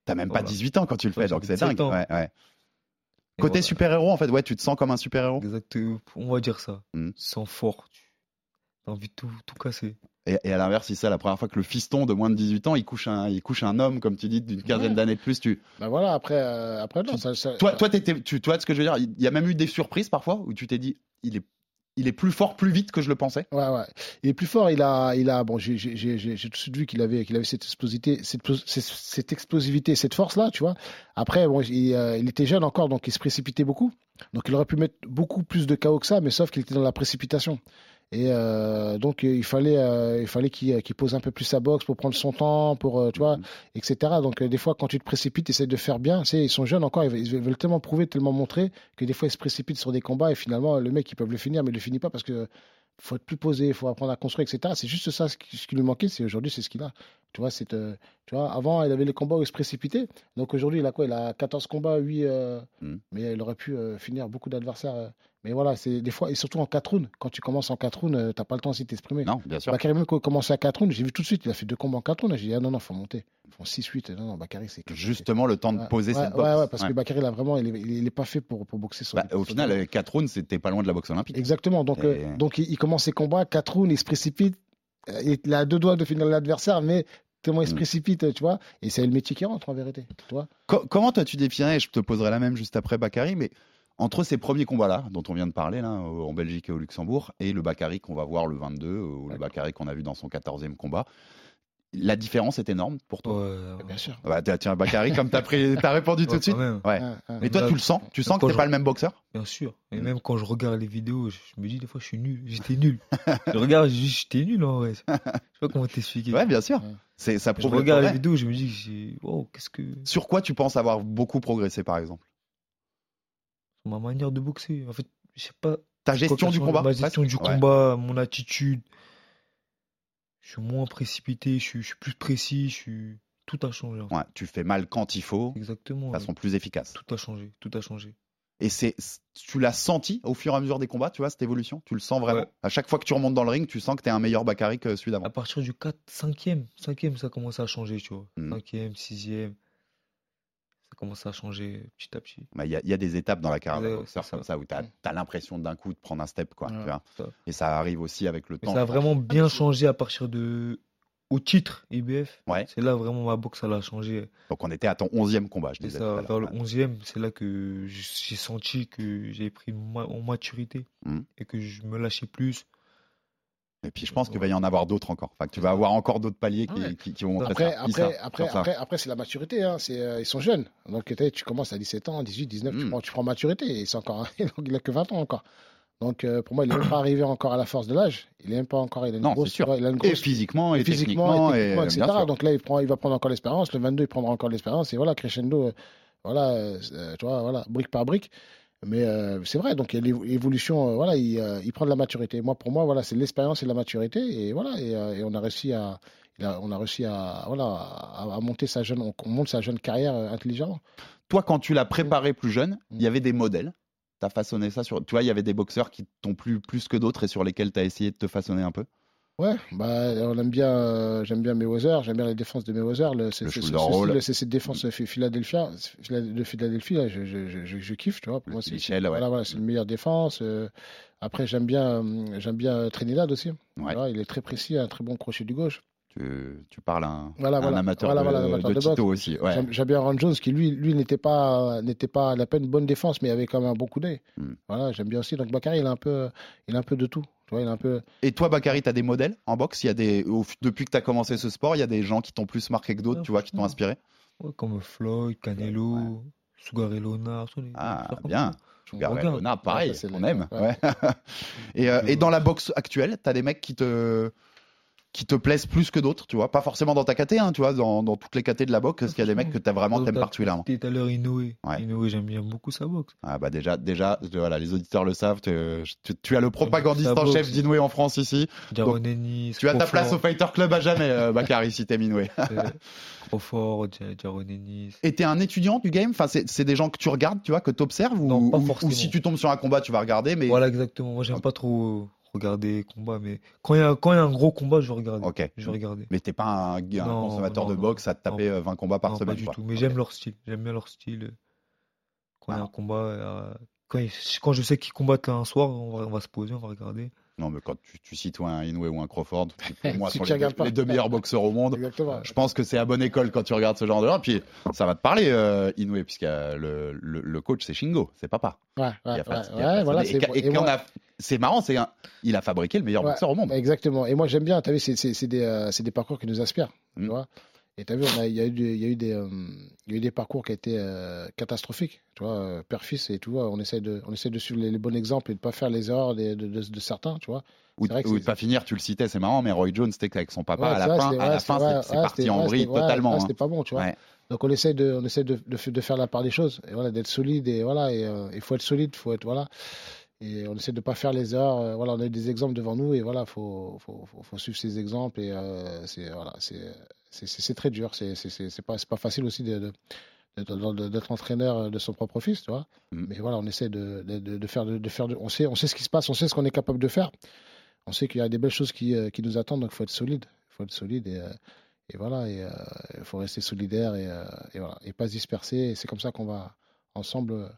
T'as même pas Voilà. 18 ans quand tu le fais, donc c'est dingue. 17 ans. Ouais, ouais. Côté voilà. super-héros, en fait, ouais, tu te sens comme un super-héros. Exactement, on va dire ça. Mhm. Sans fort. Tu as envie de tout, tout casser. Et, et à l'inverse, si c'est la première fois que le fiston de moins de 18 ans, il couche un, il couche un homme, comme tu dis, d'une quinzaine Ouais. d'années de plus. Tu... Ben voilà, après, euh, après non, ça, ça- Toi, toi, tu, toi, ce que je veux dire, il y a même eu des surprises parfois où tu t'es dit, il est, il est plus fort, plus vite que je le pensais. Ouais, ouais. Il est plus fort. Il a, il a. Bon, j'ai, tout de suite vu qu'il avait, avait cette explosivité, cette, cette, explosivité, cette force-là, tu vois. Après, bon, il, euh, il était jeune encore, donc il se précipitait beaucoup. Donc il aurait pu mettre beaucoup plus de KO que ça, mais sauf qu'il était dans la précipitation. Et euh, donc il fallait, euh, il fallait qu'il, pose un peu plus sa boxe pour prendre son temps, pour, euh, tu vois, Mhm. etc. Donc des fois, quand tu te précipites, essaie de faire bien. Tu sais, ils sont jeunes encore, ils veulent, ils veulent tellement prouver, tellement montrer que des fois ils se précipitent sur des combats et finalement le mec ils peuvent le finir, mais il le finit pas parce que faut être plus posé, il faut apprendre à construire, etc. C'est juste ça ce qui, ce qui lui manquait, c'est aujourd'hui c'est ce qu'il a. Tu vois, c'est, tu vois, avant il avait les combats où il se précipitait, donc aujourd'hui il a quoi? Il a 14 combats, 8, euh, Mm. mais il aurait pu finir beaucoup d'adversaires. Mais voilà, c'est des fois, et surtout en 4 rounds, quand tu commences en 4 rounds, euh, t'as pas le temps aussi de t'exprimer. Non, bien sûr. Bakary, même quand il commençait à 4 rounds, j'ai vu tout de suite, il a fait deux combats en 4 rounds, j'ai dit, ah non, non, faut monter. Ils font 6-8, non, non, Bakary, c'est. Justement, le temps de Ouais, poser ouais, cette boxe. Ouais, ouais, parce Ouais. que Bakary, là, vraiment, il est, il est pas fait pour, pour boxer sur Bah, au final, des- euh, 4 rounds, c'était pas loin de la boxe olympique. Exactement. Donc, Et- euh, donc il, il commence ses combats, 4 rounds, il se précipite. Il a deux doigts de finir l'adversaire, mais tellement il se Mm. précipite, tu vois. Et c'est le métier qui rentre, en vérité. Tu vois Co- comment toi tu définirais, je te poserai la même juste après Bakary, mais Entre ces premiers combats-là, dont on vient de parler, là, au- en Belgique et au Luxembourg, et le Bakary qu'on va voir le 22, ou le Bakary qu'on a vu dans son 14e combat, la différence est énorme pour toi Ouais, Bien sûr. Bah, tiens, Bakary, comme tu as, répondu tout de suite. Ouais. Ouais, ouais. Mais toi, Là, tu le sens Tu sens que t'es je- pas le même boxeur? Bien sûr. Et Mm. même quand je regarde les vidéos, je me dis des fois, je suis nul. J'étais nul. je regarde, j'étais nul en vrai. Je sais pas comment t'expliquer. Ouais, bien sûr. C'est ça Je prouve regarde les vidéos, je me dis, wow, qu'est-ce que. Sur quoi tu penses avoir beaucoup progressé, par exemple? Ma manière de boxer. En fait, je sais pas. Ta gestion du combat Ma gestion du Ouais. combat, mon attitude. Je suis moins précipité, je suis, je suis plus précis, je suis. Tout a changé. en fait. Ouais, tu fais mal quand il faut, Exactement. de ouais. façon plus efficace. Tout a changé, tout a changé. Et c'est, tu l'as senti au fur et à mesure des combats, tu vois, cette évolution? Tu le sens vraiment? Ouais. À chaque fois que tu remontes dans le ring, tu sens que tu es un meilleur Bakary que celui d'avant. À partir du 4, 5e, 5e, ça commence à changer, tu vois. Mhm. 5e, 6e. Ça commence à changer petit à petit. Bah, Il y, a- il y a des étapes dans la carrière d'un Ouais, boxeur c'est comme ça. ça où tu as, l'impression d'un coup de prendre un step. Quoi, Ouais. tu vois. Ça. Et ça arrive aussi avec le Mais temps. ça a pense. vraiment bien changé à partir de. Au titre IBF. Ouais. C'est là vraiment ma boxe, elle a changé. Donc on était à ton 11e combat, je disais. ça, vers le Ouais. 11e, c'est là que j'ai senti que j'ai pris ma- en maturité Mhm. et que je me lâchais plus. Et puis je pense qu'il va y en avoir d'autres encore. Enfin, que tu vas avoir encore d'autres paliers qui, Ouais. qui- qui vont montrer Après, ça. après, après, ça. après, après, c'est la maturité. Hein. C'est, euh, ils sont jeunes. Donc, tu commences à 17 ans, 18, 19, tu, Mm. prends, tu prends maturité. Et c'est encore, donc, il a que 20 ans encore. Donc, euh, pour moi, il n'est même pas arrivé encore à la force de l'âge. Il est même pas encore. Il a une Non, grosse, c'est sûr. il a une Et grosse, physiquement, et, physiquement, techniquement, et et, techniquement, euh, etc. sûr. Donc là, il, prend, il va prendre encore l'expérience. Le 22, il prendra encore l'expérience. Et voilà, crescendo, euh, voilà, euh, euh, tu vois, voilà, brique par brique. Mais euh, c'est vrai, donc l'évolution, euh, voilà, il, euh, il prend de la maturité. Moi, pour moi, voilà, c'est l'expérience et la maturité. Et voilà, et, et on a réussi à, a- on a réussi à, voilà, à, à monter sa jeune, on, on monte sa jeune carrière intelligemment. Toi, quand tu l'as préparé plus jeune, il y Mm. avait des modèles. Tu as façonné ça sur. Tu vois, il y avait des boxeurs qui t'ont plu plus que d'autres et sur lesquels tu as essayé de te façonner un peu? Ouais, bah, on aime bien, euh, j'aime bien Mayweather, j'aime bien la défense de Mayweather, le, c'est, cette défense de Philadelphia, de Philadelphie, là, je, je, je, je- je kiffe, tu vois. Pour Le moi, c'est, ouais. voilà, voilà, c'est une meilleure défense. euh, après, j'aime bien, euh, j'aime bien Trinidad aussi. Ouais. Il est très précis, un très bon crochet du gauche. Tu, tu parles à un, Voilà, un voilà. amateur Voilà, de, voilà, un amateur de de Tito boxe. aussi. Ouais. J'aime, Ron Jones qui lui, lui n'était pas, n'était pas, il a pas une bonne défense, mais il avait quand même un bon coup d'œil. Hmm. Voilà, j'aime bien aussi. Donc Bakary, il a un peu, il a un peu de tout. Tu vois, il a un peu. Et toi, Bakary, tu as des modèles en boxe? Il y a des, au- Depuis que tu as commencé ce sport, il y a des gens qui t'ont plus marqué que d'autres, Ouais, tu vois, qui t'ont inspiré? Ouais, comme Floyd, Canelo, Ouais. Sugar Leonard. tous les- Ah, bien. Sugar. Leonard, pareil, Ouais, ça, c'est on aime. ouais. ouais. et, euh, et dans la boxe actuelle, tu as des mecs qui te qui te plaisent plus que d'autres, tu vois, pas forcément dans ta KT, hein, tu vois, dans, dans toutes les KT de la boxe, est-ce qu'il y a des mecs que tu vraiment t'aimes particulièrement cité tout à l'heure Inoue. Ouais. Inoue, j'aime bien beaucoup sa boxe. Ah bah déjà, déjà, voilà, les auditeurs le savent, tu, tu- tu as le propagandiste en chef boxe. d'Inoue en France ici. Jaron Ennis. Tu as ta place au Fighter Club à jamais, euh, Bakary, si t'aimes Inoue. euh, Crawford, Ja- Jaron Ennis. Et t'es un étudiant du game? Enfin, c'est des gens que tu regardes, tu vois, que tu observes ou, Non, pas ou- si tu tombes sur un combat, tu vas regarder, mais. Voilà, exactement. Moi, j'aime pas trop regarder combat, mais quand il y a, quand y a un gros combat, je vais regarder. Ok. Je vais regarder. Mais t'es pas un, un Non, consommateur non, de non. boxe à te taper euh, 20 combats par Non, semaine. pas du quoi. tout. Mais j'aime leur style. J'aime bien leur style. Quand il y a Ah. un combat, euh, quand, il- quand je sais qu'ils combattent un soir, on va, on va se poser, on va regarder. Non, mais quand tu, tu cites un Inoue ou un Crawford, pour moi Si sont les, deux, pas. les deux meilleurs boxeurs au monde. Exactement. Je pense que c'est à bonne école quand tu regardes ce genre de gens. Puis ça va te parler, euh, Inoue, puisque euh, le, le, le coach, c'est Shingo, c'est papa. Ouais, ouais, voilà. et et et moi- a- C'est marrant, c'est un- il a fabriqué le meilleur Ouais, boxeur au monde. Exactement. Et moi, j'aime bien. Tu as vu, c'est- des, euh, des parcours qui nous inspirent. Mm. Tu vois et tu as vu, on a- il y, a eu des- il y, a eu des, euh, il y a eu des parcours qui étaient euh, catastrophiques. Tu vois, euh, père-fils, et vois, on essaie de, on essaie de suivre les, les bons exemples et de ne pas faire les erreurs des- de, de- de certains. Tu vois Ou, vrai que ou de pas finir, tu le citais, c'est marrant, mais Roy Jones, c'était avec son papa Ouais, à la vrai, fin, à la fin, c'est parti en vrille totalement. hein. C'était pas bon, tu vois. Ouais. Donc on essaie de, on essaie de, de faire la part des choses. Et voilà, d'être solide et voilà, et euh, il faut être solide, faut être voilà. Et on essaie de pas faire les erreurs. euh, voilà, on a eu des exemples devant nous et voilà, faut, faut, faut, faut suivre ces exemples et euh, c'est voilà, très dur. C'est pas pas facile aussi d'être entraîneur de son propre fils, tu vois. Mm. Mais voilà, on essaie de, de, de- de faire de, faire on sait on sait ce qui se passe, on sait ce qu'on est capable de faire. On sait qu'il y a des belles choses qui, euh, qui nous attendent, donc il faut être solide. Il faut être solide et, euh, et voilà, et il faut rester solidaire et, euh, et voilà, et pas se disperser. C'est comme ça qu'on va ensemble, euh,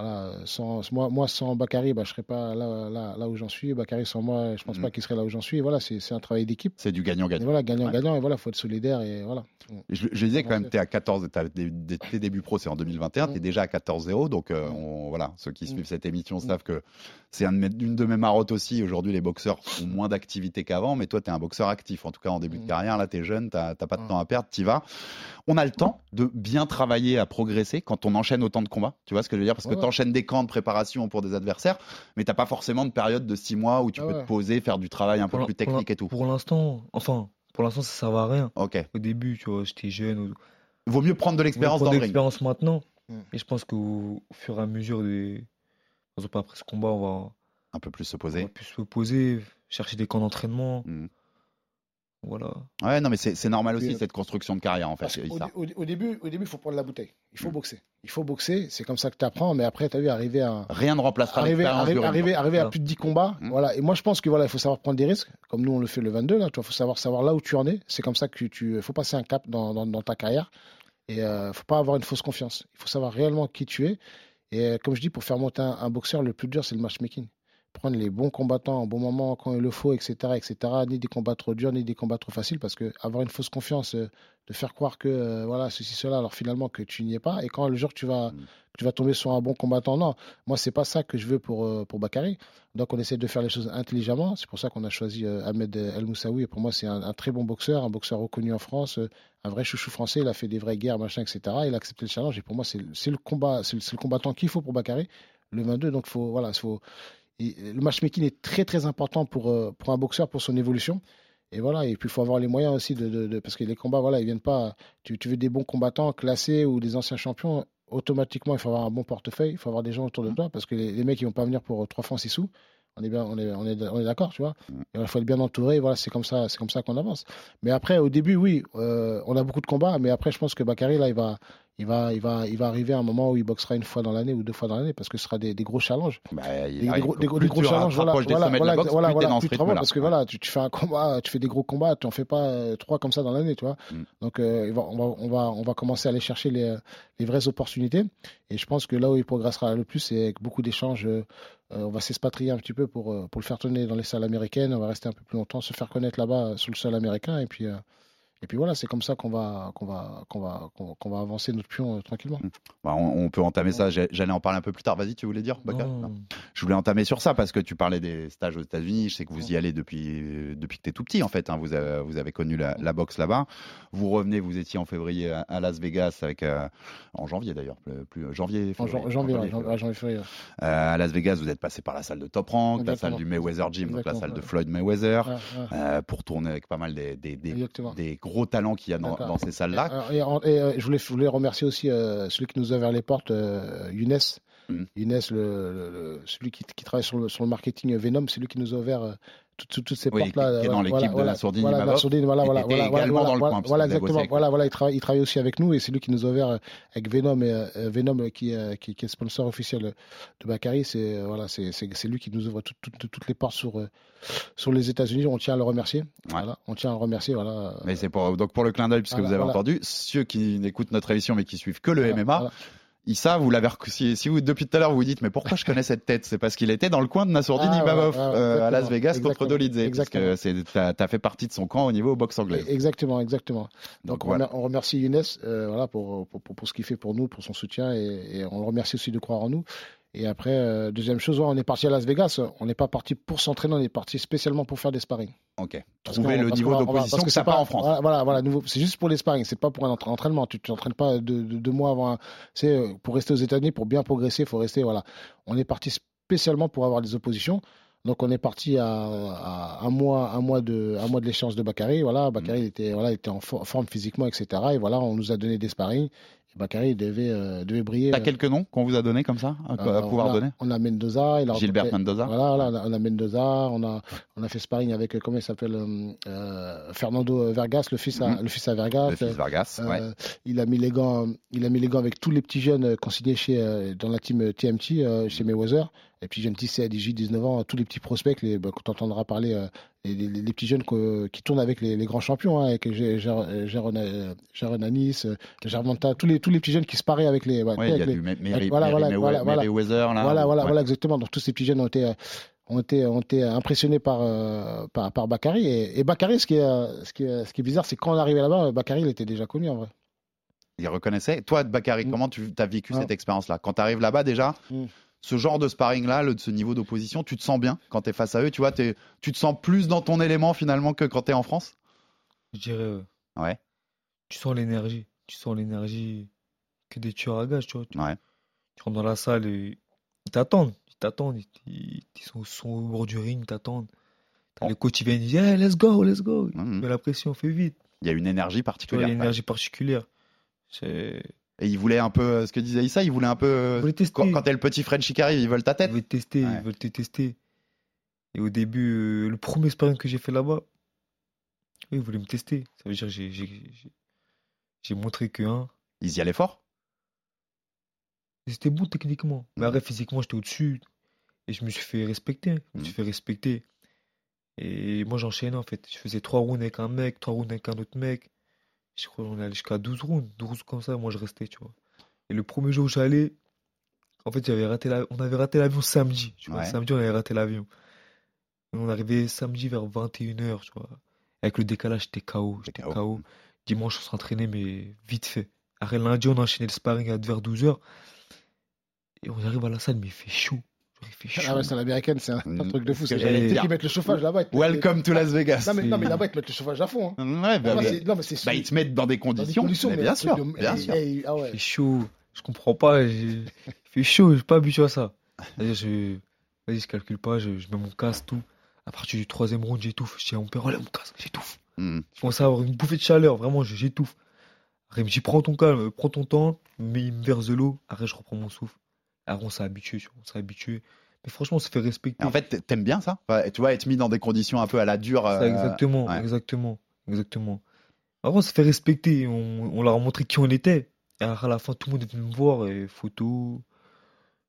voilà, sans, moi, moi, sans Bakary, bah, je ne serais pas là, là, là où j'en suis. Bakary, sans moi, je ne pense Mm. pas qu'il serait là où j'en suis. Voilà, c'est un travail d'équipe. C'est du gagnant-gagnant. voilà, gagnant-gagnant. Ouais. Et voilà, il faut être solidaire. Et voilà. Je, je disais quand même, tu es à 14, t'as des- des- tes débuts pro, c'est en 2021, tu es déjà à 14-0. Donc, euh, on- voilà, ceux qui Mm. suivent cette émission Mm. savent que c'est un une de mes marottes aussi. Aujourd'hui, les boxeurs ont moins d'activité qu'avant, mais toi, tu es un boxeur actif. En tout cas, en début de carrière, là, tu es jeune, tu pas de temps à perdre, tu vas. On a le temps de bien travailler à progresser quand on enchaîne autant de combats. Tu vois ce que je veux dire? Parce que Ouais, ouais. tu enchaînes des camps de préparation pour des adversaires, mais tu pas forcément de période de 6 mois où tu Ah peux ouais. te poser, faire du travail un peu Pour plus technique et tout. Pour l'instant, enfin, pour l'instant, ça servait à rien. Ok. Au début, tu vois, j'étais jeune. ou- Vaut mieux prendre de l'expérience On dans le de ring. l'expérience maintenant. Mm. Et je pense qu'au au fur et à mesure des. Par exemple, après ce combat, on va, Un peu plus se on poser. va plus se poser, chercher des camps d'entraînement. Mm. Voilà. Ouais, non, mais c'est normal aussi, euh, cette construction de carrière, en fait. Au- au début, au début, il faut prendre la bouteille. Il faut Mm. boxer. Il faut boxer. C'est comme ça que tu apprends. Mais après, tu as vu, arriver à, Rien ne remplacera arriver, arriver, ring. arriver, arriver à plus de 10 combats. Mm. Voilà. Et moi, je pense que voilà, il faut savoir prendre des risques, comme nous on le fait le 22. Là, il faut savoir savoir là où tu en es. C'est comme ça que tu, faut passer un cap dans, dans, dans ta carrière. Et euh, faut pas avoir une fausse confiance. Il faut savoir réellement qui tu es. Et euh, comme je dis, pour faire monter un, un boxeur, le plus dur, c'est le matchmaking. Prendre les bons combattants au bon moment, quand il le faut, etc., etc. Ni des combats trop durs, ni des combats trop faciles, parce que avoir une fausse confiance, euh, de faire croire que euh, voilà ceci cela, alors finalement que tu n'y es pas. Et quand le jour tu vas, Mm. tu vas tomber sur un bon combattant, non. Moi, c'est pas ça que je veux pour euh, pour Bakary. Donc, on essaie de faire les choses intelligemment. C'est pour ça qu'on a choisi euh, Ahmed El Moussaoui. Et pour moi, c'est un, un très bon boxeur, un boxeur reconnu en France, euh, un vrai chouchou français. Il a fait des vraies guerres, machin, etc. Il a accepté le challenge. Et pour moi, c'est le combat, c'est le, c'est le combattant qu'il faut pour Bakary, le 22. Donc, faut voilà, faut. Et le matchmaking est très très important pour euh, pour un boxeur pour son évolution. Et voilà, et puis il faut avoir les moyens aussi de, de- de- parce que les combats, voilà, ils viennent pas. Tu, tu veux des bons combattants classés ou des anciens champions, automatiquement il faut avoir un bon portefeuille, il faut avoir des gens autour de toi, parce que les, les mecs ils vont pas venir pour 3 francs 6 sous. On est bien, on est, on est, on est d'accord, tu vois. Et il faut être bien entouré. Voilà, c'est comme ça, c'est comme ça qu'on avance. Mais après, au début, oui, euh, on a beaucoup de combats, mais après, je pense que Bakary là, il va, il va, il va, il va arriver à un moment où il boxera une fois dans l'année ou deux fois dans l'année, parce que ce sera des, des gros challenges. Bah, Des, gros, des challenges, voilà, voilà, voilà, boxe, voilà, plus parce que voilà, tu, tu fais un combat, tu fais des gros combats, tu en fais pas euh, trois comme ça dans l'année, tu vois. Mm. Donc euh, on, va, on, va, on va commencer à aller chercher les, les vraies opportunités. Et je pense que là où il progressera le plus, c'est avec beaucoup d'échanges. euh, on va s'expatrier un petit peu pour, pour le faire tourner dans les salles américaines. On va rester un peu plus longtemps, se faire connaître là-bas sur le sol américain. Et puis, et puis voilà, c'est comme ça qu'on va, qu'on va, qu'on va, qu'on va avancer notre pion euh, tranquillement. Bah, on, on peut entamer ça. J'allais en parler un peu plus tard. Vas-y, tu voulais dire, Bakar Non. Non. Je voulais entamer sur ça parce que tu parlais des stages aux États-Unis. Je sais que vous y allez depuis, depuis que tu es tout petit, en fait. hein. Vous, avez, vous avez connu la, la boxe là-bas. Vous revenez, vous étiez en février à, à Las Vegas, avec, euh, en janvier d'ailleurs, plus, plus- janvier, En février, jan- janvier, en janvier, février. Euh, à Las Vegas, vous êtes passé par la salle de Top Rank, la salle du Mayweather Gym, donc la salle de. Floyd Mayweather, Ouais, ouais. euh, pour tourner avec pas mal des, des, des gros talents qu'il y a dans, ces salles-là. Et, euh, je, voulais, je voulais remercier aussi euh, celui qui nous a ouvert les portes, euh, Younes. Younes, le, le- celui qui, qui travaille sur le, sur le marketing Venom, c'est lui qui nous a ouvert euh, toutes, ces Oui, portes-là. qui est dans Voilà, l'équipe de voilà, la Sourdine voilà, Imavov, la Sourdine, voilà, voilà, voilà, également voilà, dans le voilà, coin, voilà, exactement. Voilà, voilà, il travaille, il travaille aussi avec nous et c'est lui qui nous a ouvert euh, avec Venom, et, euh, Venom euh, qui, euh, qui, qui est sponsor officiel de Bakary. C'est euh, voilà, c'est c'est- c'est lui qui nous ouvre toutes- toutes- toutes les portes sur, euh, sur les États-Unis. On tient à le remercier. Voilà, on tient à le remercier. Voilà. Mais c'est pour, donc pour le clin d'œil, puisque Voilà, vous avez voilà. entendu, ceux qui n'écoutent notre émission mais qui suivent que le Voilà, MMA, voilà. Issa, vous l'avez si, si vous depuis tout à l'heure vous vous dites mais pourquoi je connais cette tête? C'est parce qu'il était dans le coin de Nassourdine Ah, ouais, euh, à Las exactement, Vegas contre Dolidze, parce que t'as as fait partie de son camp au niveau boxe anglaise. Exactement, exactement. Donc Donc, on, voilà. on remercie Younes euh, voilà, pour, pour, pour, pour ce qu'il fait pour nous, pour son soutien, et, et on le remercie aussi de croire en nous. Et après, euh, deuxième chose, ouais, on est parti à Las Vegas. On n'est pas parti pour s'entraîner, on est parti spécialement pour faire des sparring. Ok. Trouver le niveau d'opposition que t'as pas en France. Voilà, voilà, voilà, nouveau- c'est juste pour les sparring, c'est pas pour un entra- entraînement. Tu t'entraînes pas deux, deux- deux mois avant. un- C'est euh, pour rester aux États-Unis, pour bien progresser, il faut rester. Voilà, on est parti spécialement pour avoir des oppositions. Donc on est parti à, à un mois, un mois de, un mois de l'échéance de Bakary. Voilà, Bakary était, voilà, était en fo- forme physiquement, etc. Et voilà, on nous a donné des sparring. Bakary devait, euh, devait briller. T'as quelques noms qu'on vous a donné comme ça à, à Euh, pouvoir on a, donner On a Mendoza. Il a Gilbert rencontré- Mendoza. Voilà, on a- on a Mendoza. On a, on a fait sparring avec, euh, comment il s'appelle euh, euh, Fernando Vergas, le fils, à, Mhm. le fils à Vergas. Le fils Vargas. Euh, ouais. il a mis les gants, il a mis les gants avec tous les petits jeunes euh, consignés chez euh, dans la team TMT euh, chez Mayweather. Et puis j'ai un petit CADJ 19 ans, tous les petits prospects, les, bah, quand tu entendras parler euh, les, les- les petits jeunes que- qui tournent avec les, les grands champions, hein, avec Jérôme euh, Jérôme Anis, euh, Gervonta, tous les, tous les petits jeunes qui se paraient avec les. ouais, Ouais, y a du les- Ma- Mary- voilà, Mary voilà, Maywe- voilà, voilà. Merriweather, là. Voilà, voilà, Ouais. voilà, exactement. Donc tous ces petits jeunes ont été, euh, ont été, ont été impressionnés par, euh, par, par Bakary. Et, et Bakary, ce qui est, ce qui est, ce qui est bizarre, c'est quand on est arrivé là-bas, Bakary, il était déjà connu en vrai. Il reconnaissait. Toi, Bakary, Mm. comment tu as vécu Ah. cette expérience-là? Quand tu arrives là-bas, déjà, Mm. Ce genre de sparring-là, de ce niveau d'opposition, tu te sens bien quand tu es face à eux Tu vois, tu te sens plus dans ton élément finalement que quand tu es en France? Je dirais, euh, Ouais. tu sens l'énergie. Tu sens l'énergie que des tueurs à gages, tu vois. Tu, Ouais. tu rentres dans la salle et ils t'attendent. Ils t'attendent. Ils, sont, sont au bord du ring, ils t'attendent. Oh. Les coachs, ils viennent, ils disent, hey, let's go, let's go. Mhm. Mais la pression, fait vite. Il y a une énergie vois, il y particulière. a une énergie particulière. C'est... Et ils voulaient un peu, euh, ce que disait Issa, ils voulaient un peu. euh, Ils tester. Quand, quand t'es le petit Frenchie qui arrive, ils veulent ta tête. Ils veulent tester, Ouais. ils veulent te tester. Et au début, euh, le premier sparring que j'ai fait là-bas, ils voulaient me tester. Ça veut dire que j'ai, j'ai, montré que, un, Ils y allaient fort. C'était bon techniquement. Mais Mhm. après, physiquement, j'étais au-dessus. Et je me suis fait respecter. Je me suis Mhm. fait respecter. Et moi, j'enchaînais en fait. Je faisais trois rounds avec un mec, trois rounds avec un autre mec. Je crois qu'on est allé jusqu'à 12 rounds. 12 comme ça, moi, je restais, tu vois. Et le premier jour où j'allais, en fait, j'avais raté la... on avait raté l'avion samedi. Tu vois. Ouais. Samedi, on avait raté l'avion. On arrivait samedi vers 21h, tu vois. Avec le décalage, j'étais KO. J'étais KO. KO. Dimanche, on s'entraînait, mais vite fait. Après lundi, on a enchaîné le sparring à vers 12h. Et on arrive à la salle, mais il fait chaud. Il. Ah ouais, c'est l'américaine, c'est un, un truc de fou. C'est qu'ils mettent le chauffage là-bas. Welcome to Las Vegas. Non, mais, non, mais là-bas, ils te mettent le chauffage à fond. Hein. Ouais, bah, Non, bah, c'est- non, mais c'est bah, ils te mettent dans des dans des conditions. conditions, mais mais bien un truc sûr, de- bien sûr. eh, ah Il ouais. fait chaud. Je comprends pas. Il fait chaud. Je suis pas habitué à ça. Je... Vas-y, je calcule pas. Je, je mets mon casque, tout. À partir du troisième round, j'étouffe. Je dis à mon père, relève mon casque, j'étouffe. Mm. Je commence à avoir une bouffée de chaleur. Vraiment, j'étouffe. Après, il me dit, prends ton calme, prends ton temps. Mais il me verse de l'eau. Après, je reprends mon souffle. Après, on s'est habitué. On s'est habitué. Mais franchement, on s'est fait respecter. En fait, t'aimes bien ça? Enfin, Tu vois, être mis dans des conditions un peu à la dure. Euh, exactement, ouais. exactement, exactement. Après, on s'est fait respecter, on, on leur a montré qui on était. Et à la fin, tout le monde est venu me voir, et photos.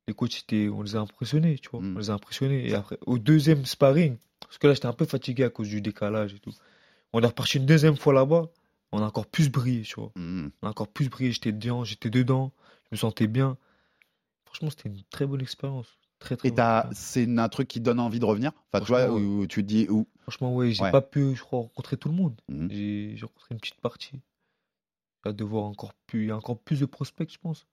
Les coachs, étaient, on les a impressionnés, tu vois. Mm. On les a impressionnés. Et après, au deuxième sparring, parce que là, j'étais un peu fatigué à cause du décalage et tout. On est reparti une deuxième fois là-bas, on a encore plus brillé, tu vois. Mm. On a encore plus brillé, j'étais dedans, j'étais dedans, je me sentais bien. Franchement, c'était une très bonne expérience. Très, très Et c'est un truc qui donne envie de revenir? Enfin, tu vois, Franchement, où, où tu te dis. Où... Franchement, ouais, j'ai Ouais. pas pu, je crois, rencontrer tout le monde. Mhm. J'ai j'ai rencontré une petite partie. J'ai de voir encore plus, il y a encore plus de prospects, je pense.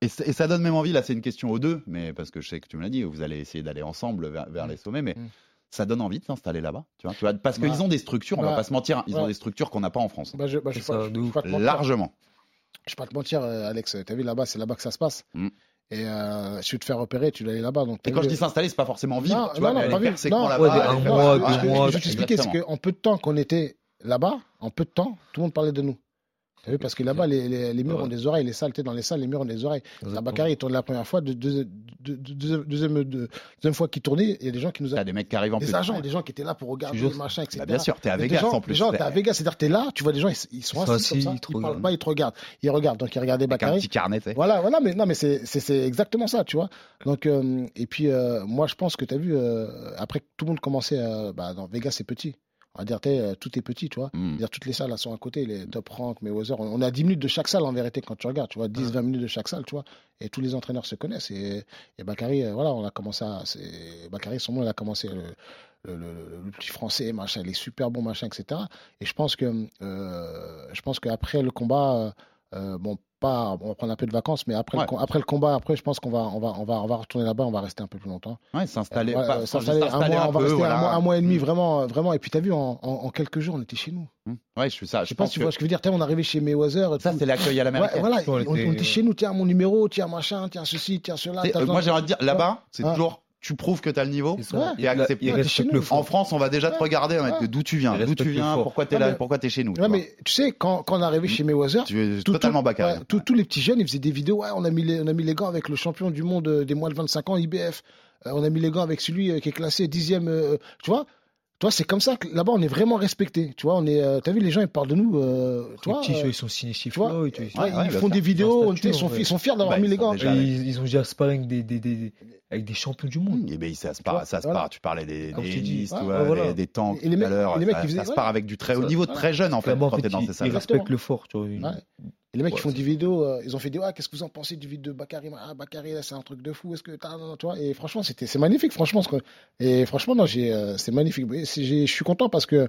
Et, ça donne même envie, là c'est une question aux deux, mais parce que je sais que tu me l'as dit, vous allez essayer d'aller ensemble vers, vers les sommets, mais Mm. ça donne envie de s'installer là-bas. Tu vois, tu vois, parce Bah, qu'ils ont des structures, on va bah, pas se mentir, ils ont ouais. des structures qu'on n'a pas en France. Bah, je, bah, je, pas- ça, je- je pas te mentir. Largement. Je vais pas te mentir, euh, Alex. T'as vu là-bas, c'est là-bas que ça se passe. Mm. Et euh, si tu te faire repérer, tu dois aller là-bas. Donc, Et quand je dis s'installer, c'est pas forcément vivre. Non, tu vois, non, non, pas vivre. Non, ouais, un mois, deux mois, je vais t'expliquer, c'est qu'en peu de temps qu'on était là-bas, en peu de temps, tout le monde parlait de nous. T'as vu, parce que là-bas, les, les, les murs Ouais. ont des oreilles, les salles, t'es dans les salles, les murs ont des oreilles. Bakary, il tourne la première fois, de, de- de- de- de- deuxième, de- deuxième fois qu'il tournait, il y a des gens qui nous T'as des mecs qui arrivent en des plus. agents, des gens qui étaient là pour regarder, Je te jure, machin, etc. Bah, bien sûr, t'es à Il y a Vegas gens- en plus. des gens, t'es à. Vegas, c'est-à-dire t'es là, tu vois des gens, ils, ils sont assis, assis, comme ça, ils parlent regardent. pas, ils te regardent. Ils regardent, donc ils regardaient Avec un Bakary. petit carnet. Voilà, voilà, mais non, mais c'est exactement ça, tu vois. Donc, euh, et puis, euh, moi, je pense que tu as vu, euh, après que tout le monde commençait, bah, dans Vegas, c'est petit. On va dire, euh, tout est petit, tu vois. Mm. dire toutes les salles elles sont à côté, les top rank, Mayweather. On on à 10 minutes de chaque salle en vérité quand tu regardes, tu vois, 10-20 minutes de chaque salle, tu vois. Et tous les entraîneurs se connaissent. Et, et Bakary, euh, voilà, on a commencé à. Bakary, son nom, il a commencé le, le, le- le petit français, machin, il est super bon, machin, etc. Et je pense que euh, je pense qu'après le combat, euh, bon, pas, on va prendre un peu de vacances, mais après, Ouais. le, après le combat, après, je pense qu'on va, on va, on va, on va retourner là-bas, on va rester un peu plus longtemps. Ouais, s'installer. Ouais, euh, sans- s'installer un s'installer mois, on va peu, rester un, mois, un mois et demi, Mm. vraiment, vraiment. Et puis, t'as vu, en, en, en quelques jours, on était chez nous. Mm. Ouais, je suis ça. Je sais Je pas si tu que vois ce que je veux dire. T'as, on est arrivé chez Mayweather. ça, c'est l'accueil à Ouais, l'américaine. voilà, On on, on était- chez nous, tiens mon numéro, tiens machin, tiens ceci, tiens cela. Euh, Moi, j'ai envie de dire, là-bas, c'est Ouais. toujours, tu prouves que t'as le niveau. Et Il, a- accepter. il Ouais, respecte chez le nous. fond. En France, on va déjà te regarder, dire d'où tu viens, d'où tu viens, pourquoi t'es Ouais, là, pourquoi t'es chez nous. tu mais tu sais, quand, quand on est arrivé chez Mayweather, Tu es tout- totalement tous- les petits jeunes, ils faisaient des vidéos. Ouais, on a mis les, on a mis les gants avec le champion du monde euh, des moins de 25 ans, IBF. Euh, on a mis les gants avec celui euh, qui est classé dixième. euh, tu vois? Tu vois, c'est comme ça que là-bas, on est vraiment respecté. Tu vois, on est. euh, T'as vu, les gens, ils parlent de nous. euh, tu Les vois, petits, euh, ils sont signés chez tu vois, Floyd. tu vois. ouais, ouais, ils font des vidéos, ils sont, statut, ils sont fiers d'avoir Bah, mis les gants. déjà- ils, ils ont déjà sparring des, des, des, des- avec des champions du monde. Et ben, ça se Tu part, ça se voilà. part. Tu parlais des, des voilà. des, des tanks Et les tout mecs- à l'heure. ça, ils faisaient- ça se ouais. part avec du très haut niveau, très jeune en fait, quand t'es dans ils, respectent le fort. Tu vois. Et les mecs, ils font des vidéos, euh, ils ont fait des ah, qu'est-ce que vous en pensez du vidéo de Bakary Ah, Bakary, là, c'est un truc de fou, est-ce que t'as. non, non, Tu vois, et franchement, c'était, c'est magnifique, franchement. Et franchement, non, j'ai, euh, c'est magnifique. Je suis content parce que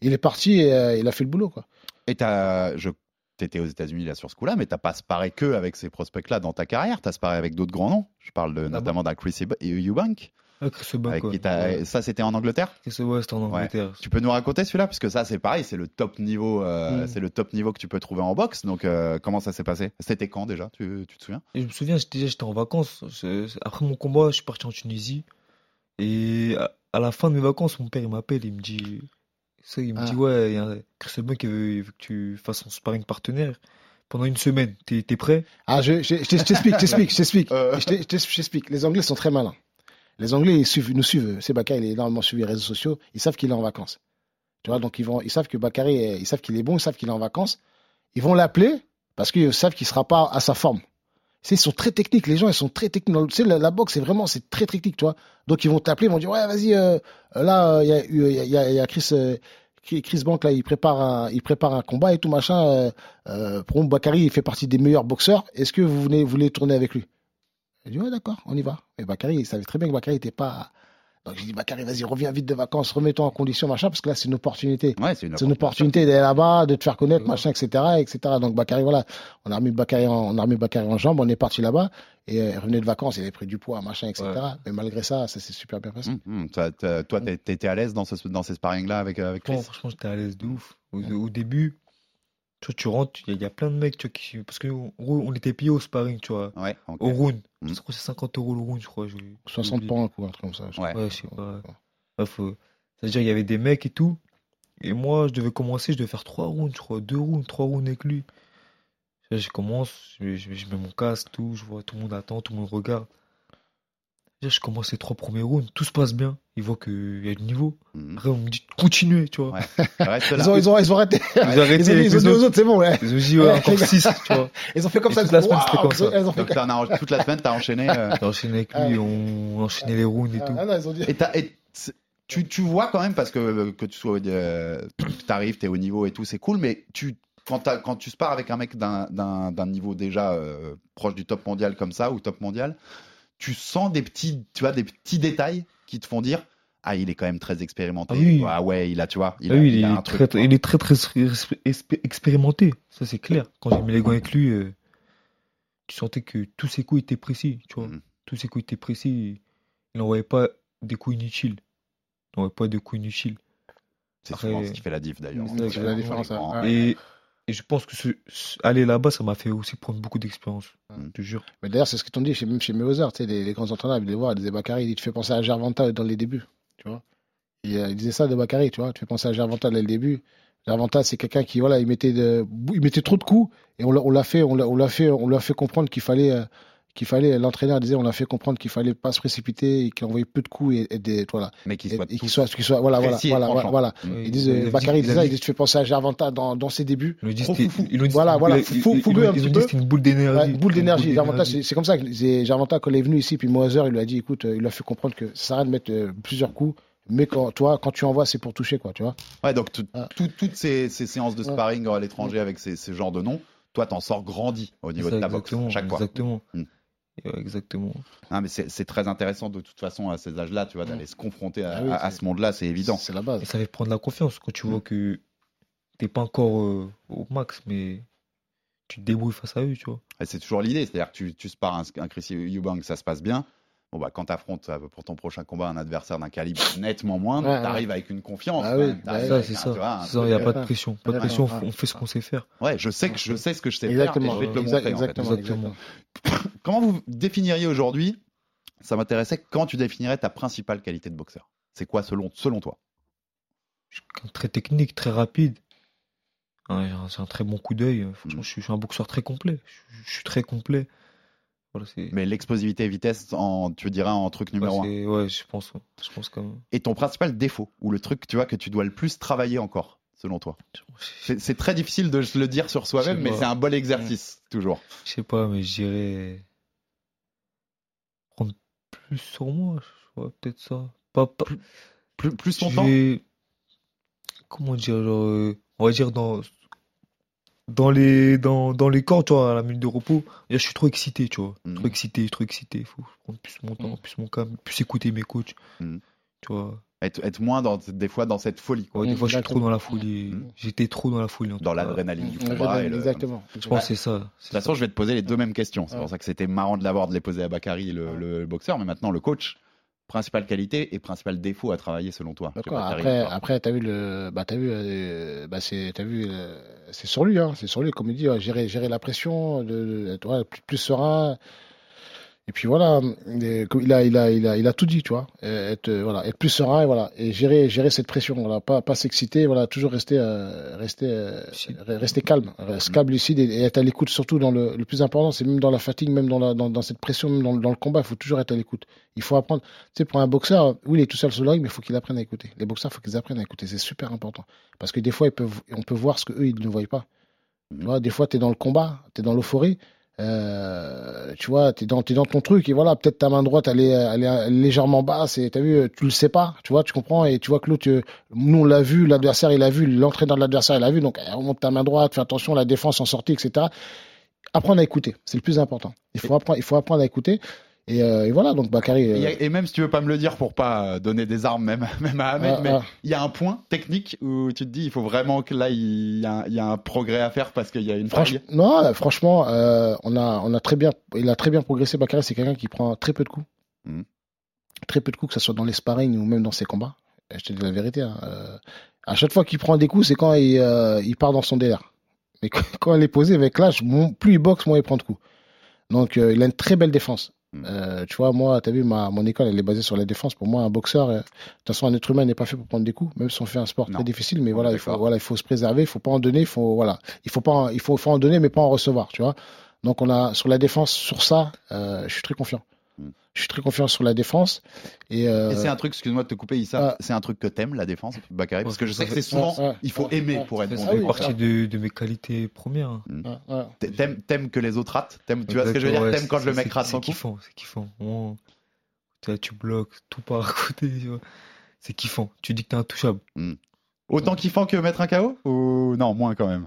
il est parti et euh, il a fait le boulot, quoi. Et t'as, je, t'étais aux États-Unis là sur ce coup-là, mais t'as pas sparé que avec ces prospects-là dans ta carrière. T'as sparé avec d'autres grands noms. Je parle de, bon notamment d'un Chris Eubank. Ah, Chris avec qui Ouais. Ça, c'était en Angleterre. Chris c'était en Angleterre. Tu peux nous raconter celui-là parce que ça, c'est pareil, c'est le top niveau, euh, Mm. c'est le top niveau que tu peux trouver en boxe. Donc, euh, comment ça s'est passé? C'était quand déjà? Tu, tu te souviens? Et je me souviens, j'étais déjà j'étais en vacances. Après mon combat, je suis parti en Tunisie. Et à, à la fin de mes vacances, mon père il m'appelle, il me dit, ça, il me Ah. dit ouais, il y a un- Chris Buck qui veut, il veut que tu fasses son sparring partenaire pendant une semaine. T'es t'es prêt? Ah, je, je, je t'explique, je t'explique, je t'explique. Euh. Je t'explique. Les Anglais sont très malins. Les Anglais, ils, suivent, nous suivent. C'est Bakary, il est énormément suivi les réseaux sociaux. Ils savent qu'il est en vacances. Tu vois, donc ils, savent que Bakary, ils savent qu'il est bon, ils savent qu'il est en vacances. Ils vont l'appeler parce qu'ils savent qu'il sera pas à sa forme. Ils sont très techniques, les gens, ils sont très techniques. La, boxe, c'est vraiment, c'est très technique, tu vois. Donc ils vont t'appeler, ils vont dire, ouais, vas-y, euh, là, euh, il y, a, Chris, euh, Chris Bank, là, il prépare un, il prépare un combat et tout, machin. Euh, euh, Bakary, il fait partie des meilleurs boxeurs. Est-ce que vous voulez tourner avec lui? J'ai dit, ouais, d'accord, on y va. Et Bakary, il savait très bien que Bakary n'était pas. Donc j'ai dit, Bakary, vas-y, reviens vite de vacances, remets-toi en condition, machin, parce que là, c'est une opportunité. Ouais, c'est une C'est une opportunité d'aller là-bas, de te faire connaître, machin, etc., etc. Donc Bakary, voilà, on a remis Bakary en, on a remis Bakary en jambe, on est parti là-bas, et euh, il revenait de vacances, il avait pris du poids, machin, etc. Ouais. Mais malgré ça, ça s'est super bien passé. Hum, hum, toi, t'étais à l'aise dans, ce, dans ces sparring-là avec, euh, avec Chris? Bon, franchement, j'étais à l'aise de ouf. Au, au début, tu vois, tu rentres, il y, a- il y a plein de mecs, tu vois, qui, parce que nous, on, on était payés au sparring, tu vois, Ouais, au round. Mm. Je crois que c'est 50 euros le round, je crois. j'ai 60 oublié. points, quoi, un truc comme ça. je Ouais. Ouais, je sais pas. Bref, euh, c'est-à-dire, il y avait des mecs et tout. Et moi, je devais commencer, je devais faire trois rounds, je crois, deux rounds, trois rounds avec lui. Là, je commence, je, je- je mets mon casque, tout, je vois tout le monde attend, tout le monde regarde. Là, je commence les trois premiers rounds, tout se passe bien. Ils voient qu'il y a du niveau. Hum. Après, on me dit, continuez, tu vois. Ouais. Ils ont, ils ont, ils ont arrêté. Ils ont arrêté Ils ont, dit- aux autres. c'est bon, ouais. Ils ont dit, ouais, encore les gars. 6, tu vois. Ils ont fait comme Et ça. toute la semaine, c'était comme ça. Ils ont fait Donc, t'en as- toute la semaine, t'as enchaîné. euh, J'ai enchaîné avec lui, on enchaînait les rounds et tout. Ah, non, ils ont dit. Et, t'as- tu, tu vois quand même, parce que que tu sois, euh, t'arrives, t'es au niveau et tout, c'est cool, mais tu, quand, t'as- quand tu pars avec un mec d'un niveau déjà euh, proche du top mondial comme ça, ou top mondial, tu sens des petits, tu vois, des petits détails qui te font dire Ah, il est quand même très expérimenté. Ah oui. Ah ouais, il a, tu vois, il Ah a, oui, il il, a un est truc. très, quoi. il est très, très expé- expé- expérimenté. Ça, c'est clair. Quand j'ai mis les gants avec lui, euh, tu sentais que tous ses coups étaient précis. Tu vois. Mhm. Tous ses coups étaient précis. Il n'envoyait pas des coups inutiles. Il n'envoyait pas de coups inutiles. C'est souvent ce qui fait la diff d'ailleurs. C'est ça qui fait la différence, Les grands- Ouais. Et, et je pense que ce, aller là-bas, ça m'a fait aussi prendre beaucoup d'expérience. Mhm. Je te jure. Mais d'ailleurs, c'est ce qu'ils t'ont dit, chez, même chez sais, les, les grands entraîneurs, ils les voir, ils disaient Bakary, il te fait penser à Gervonta dans les débuts, tu vois. Et, euh, il disait ça de Bakary, tu vois, tu fais penser à Gervonta dès le début. Gervonta, c'est quelqu'un qui, voilà, il mettait, de, il mettait trop de coups, et on l'a fait, on l'a on l'a fait, on l'a fait comprendre qu'il fallait, euh, qu'il fallait, l'entraîneur disait, on l'a fait comprendre qu'il fallait pas se précipiter, et qu'il envoyait peu de coups, et, et des, voilà. Mais qui Et, soit et qu'il soit, qu'il soit, voilà, voilà, voilà, voilà, voilà. Mhm. Ils disent, Il euh, Bakary il disait ça, il dit, tu fais penser à Gervonta dans, dans ses débuts. Ils nous disent ils Voilà, voilà, il- fou- il- fougueux un petit peu. c'est une boule d'énergie. Ouais, boule d'énergie. Gervonta, c'est comme ça que Gervonta, quand il est venu ici, puis Moser, il lui a dit, écoute, euh, il lui a fait comprendre que ça sert à rien de mettre euh, plusieurs coups, mais quand, toi, quand tu envoies, c'est pour toucher, quoi, tu vois. Ouais, donc tout- Ah. tout- toutes ces, ces séances de sparring à l'étranger avec ces, ces genres de noms, toi, t'en sors grandi au niveau Ça, de ta boxe exactement, à chaque fois. Exactement. Mm. Ouais, Exactement. Ah, mais c'est très intéressant de toute façon à ces âges-là, tu vois, d'aller se confronter à, Ah oui, à- à c'est- ce monde-là, c'est évident. C'est la base. Et ça fait prendre la confiance quand tu vois que t'es pas encore euh, au max, mais tu te débrouilles face à eux, tu vois. Et c'est toujours l'idée, c'est-à-dire que tu, tu spares un, un Chris Eubank, ça se passe bien. Bon, bah, quand tu affrontes pour ton prochain combat un adversaire d'un calibre nettement moindre, Ouais, ouais. t'arrives avec une confiance. Ah quand oui, bah Ça, c'est ça. tu il n'y a pas de euh, pression. Pas de pression, on fait ce qu'on sait faire. Ouais, je sais que je sais ce que je sais Exactement. faire et je vais te le Exact- montrer. en fait. exactement, Exactement. exactement. Comment vous définiriez aujourd'hui Ça m'intéressait. Comment tu définirais ta principale qualité de boxeur? C'est quoi selon selon toi? Très technique, très rapide. Ouais, C'est un très bon coup d'œil. Franchement, Mm. je suis, je suis un boxeur très complet. Je, je suis très complet. Voilà. Mais l'explosivité et vitesse, en, tu dirais en truc numéro ouais, Ouais, je pense. Je pense quand même. Et ton principal défaut, ou le truc, tu vois, que tu dois le plus travailler encore, selon toi? C'est très difficile de le dire sur soi-même, mais c'est un bon exercice, toujours. Je sais pas, mais je dirais. Prendre plus sur moi, je vois, peut-être ça. Pas, pas... Plus, plus ton temps? Comment dire, genre, euh, on va dire dans. Dans les, dans, dans les corps, tu vois, à la minute de repos, là, je suis trop excité, tu vois. Mhm. Trop excité, trop excité. Faut prendre plus mon temps, plus mon calme, plus écouter mes coachs. Mhm. Tu vois. être, être moins, dans, des fois, dans cette folie, quoi. Ouais, des fois, je suis trop dans la folie. J'étais trop dans la folie. en Dans l'adrénaline du combat. et le- Exactement. Je pense que c'est ça. De toute façon, je vais te poser les deux mêmes questions. C'est Ouais. pour ça que c'était marrant de l'avoir, de les poser à Bakary, le, le boxeur, mais maintenant le coach. Principale qualité et principal défaut à travailler selon toi. D'accord. Après, après, t'as vu le, bah t'as vu, euh, bah c'est, vu, euh, c'est sur lui, hein, c'est sur lui, comme il dit, gérer, gérer la pression, tu vois, plus, plus serein. Et puis voilà, il a, il a, il a, il a tout dit, tu vois, être, euh, voilà, être plus serein et voilà, et gérer, gérer cette pression, voilà, pas, pas s'exciter, voilà, toujours rester, euh, rester, euh, rester calme, rester calme, lucide et, être à l'écoute, surtout dans le, le plus important, c'est même dans la fatigue, même dans la, dans, dans cette pression, même dans, dans le combat, il faut toujours être à l'écoute. Il faut apprendre. Tu sais, pour un boxeur, oui, il est tout seul sur le ring, mais il faut qu'il apprenne à écouter. Les boxeurs, il faut qu'ils apprennent à écouter. C'est super important. Parce que des fois, on peut voir ce qu'eux, ils ne voient pas. Tu des fois, tu es dans le combat, tu es dans l'euphorie. Euh, tu vois, tu es, dans ton truc et voilà, peut-être ta main droite, elle est, elle est légèrement basse et tu as vu, tu le sais pas, tu vois, tu comprends et tu vois que l'autre, tu- nous on l'a vu, l'adversaire il l'a vu, l'entraîneur de l'adversaire il l'a vu, donc remonte ta main droite, fais attention, la défense en sortie, etc. Apprendre à écouter, c'est le plus important. Il faut apprendre, il faut apprendre à écouter. Et, euh, et voilà, donc Bakary. Euh, et même si tu veux pas me le dire pour pas donner des armes même, même à Ahmed, Ah, mais ah. il y a un point technique où tu te dis il faut vraiment que là il y a, un- il y a un progrès à faire parce qu'il y a une Franch- faille. non, euh, franchement, euh, on a, on a très bien, il a très bien progressé. Bakary, c'est quelqu'un qui prend très peu de coups, Mhm. très peu de coups, que ce soit dans les sparring ou même dans ses combats. Et Je te dis la vérité. hein, à chaque fois qu'il prend des coups, c'est quand il, il part dans son délire. Mais quand, quand il est posé avec l'âge, plus il boxe, moins il prend de coups. Donc, il a une très belle défense. Mhm. Euh, tu vois, moi, tu as vu, ma, mon école, elle est basée sur la défense. Pour moi, un boxeur, euh, de toute façon, un être humain n'est pas fait pour prendre des coups, même si on fait un sport Non. très difficile. Mais On voilà il, faut, voilà, il faut se préserver, il faut pas en donner, il faut, voilà, il faut pas, en- il faut, faut en donner, mais pas en recevoir, tu vois. Donc, on a, sur la défense, sur ça, euh, je suis très confiant. Je suis très confiant sur la défense. Et, euh, Et c'est un truc, excuse-moi de te couper, Issa, Ah. c'est un truc que t'aimes la défense, Bakary, parce que je sais que c'est souvent, ouais, il faut ouais, aimer ouais. pour être Ça bon. Oui, partie de, de mes qualités premières. ouais, ouais. T'a- T'aimes, t'aimes que les autres ratent? T'aimes- Tu vois ce que je veux dire? Ouais, T'aimes quand c'est- le mec c'est- rate C'est kiffant, c'est kiffant. Tu, bloques, tout part à côté. C'est kiffant. Tu dis que t'es intouchable. Autant kiffant que mettre un KO Ou non, moins quand même?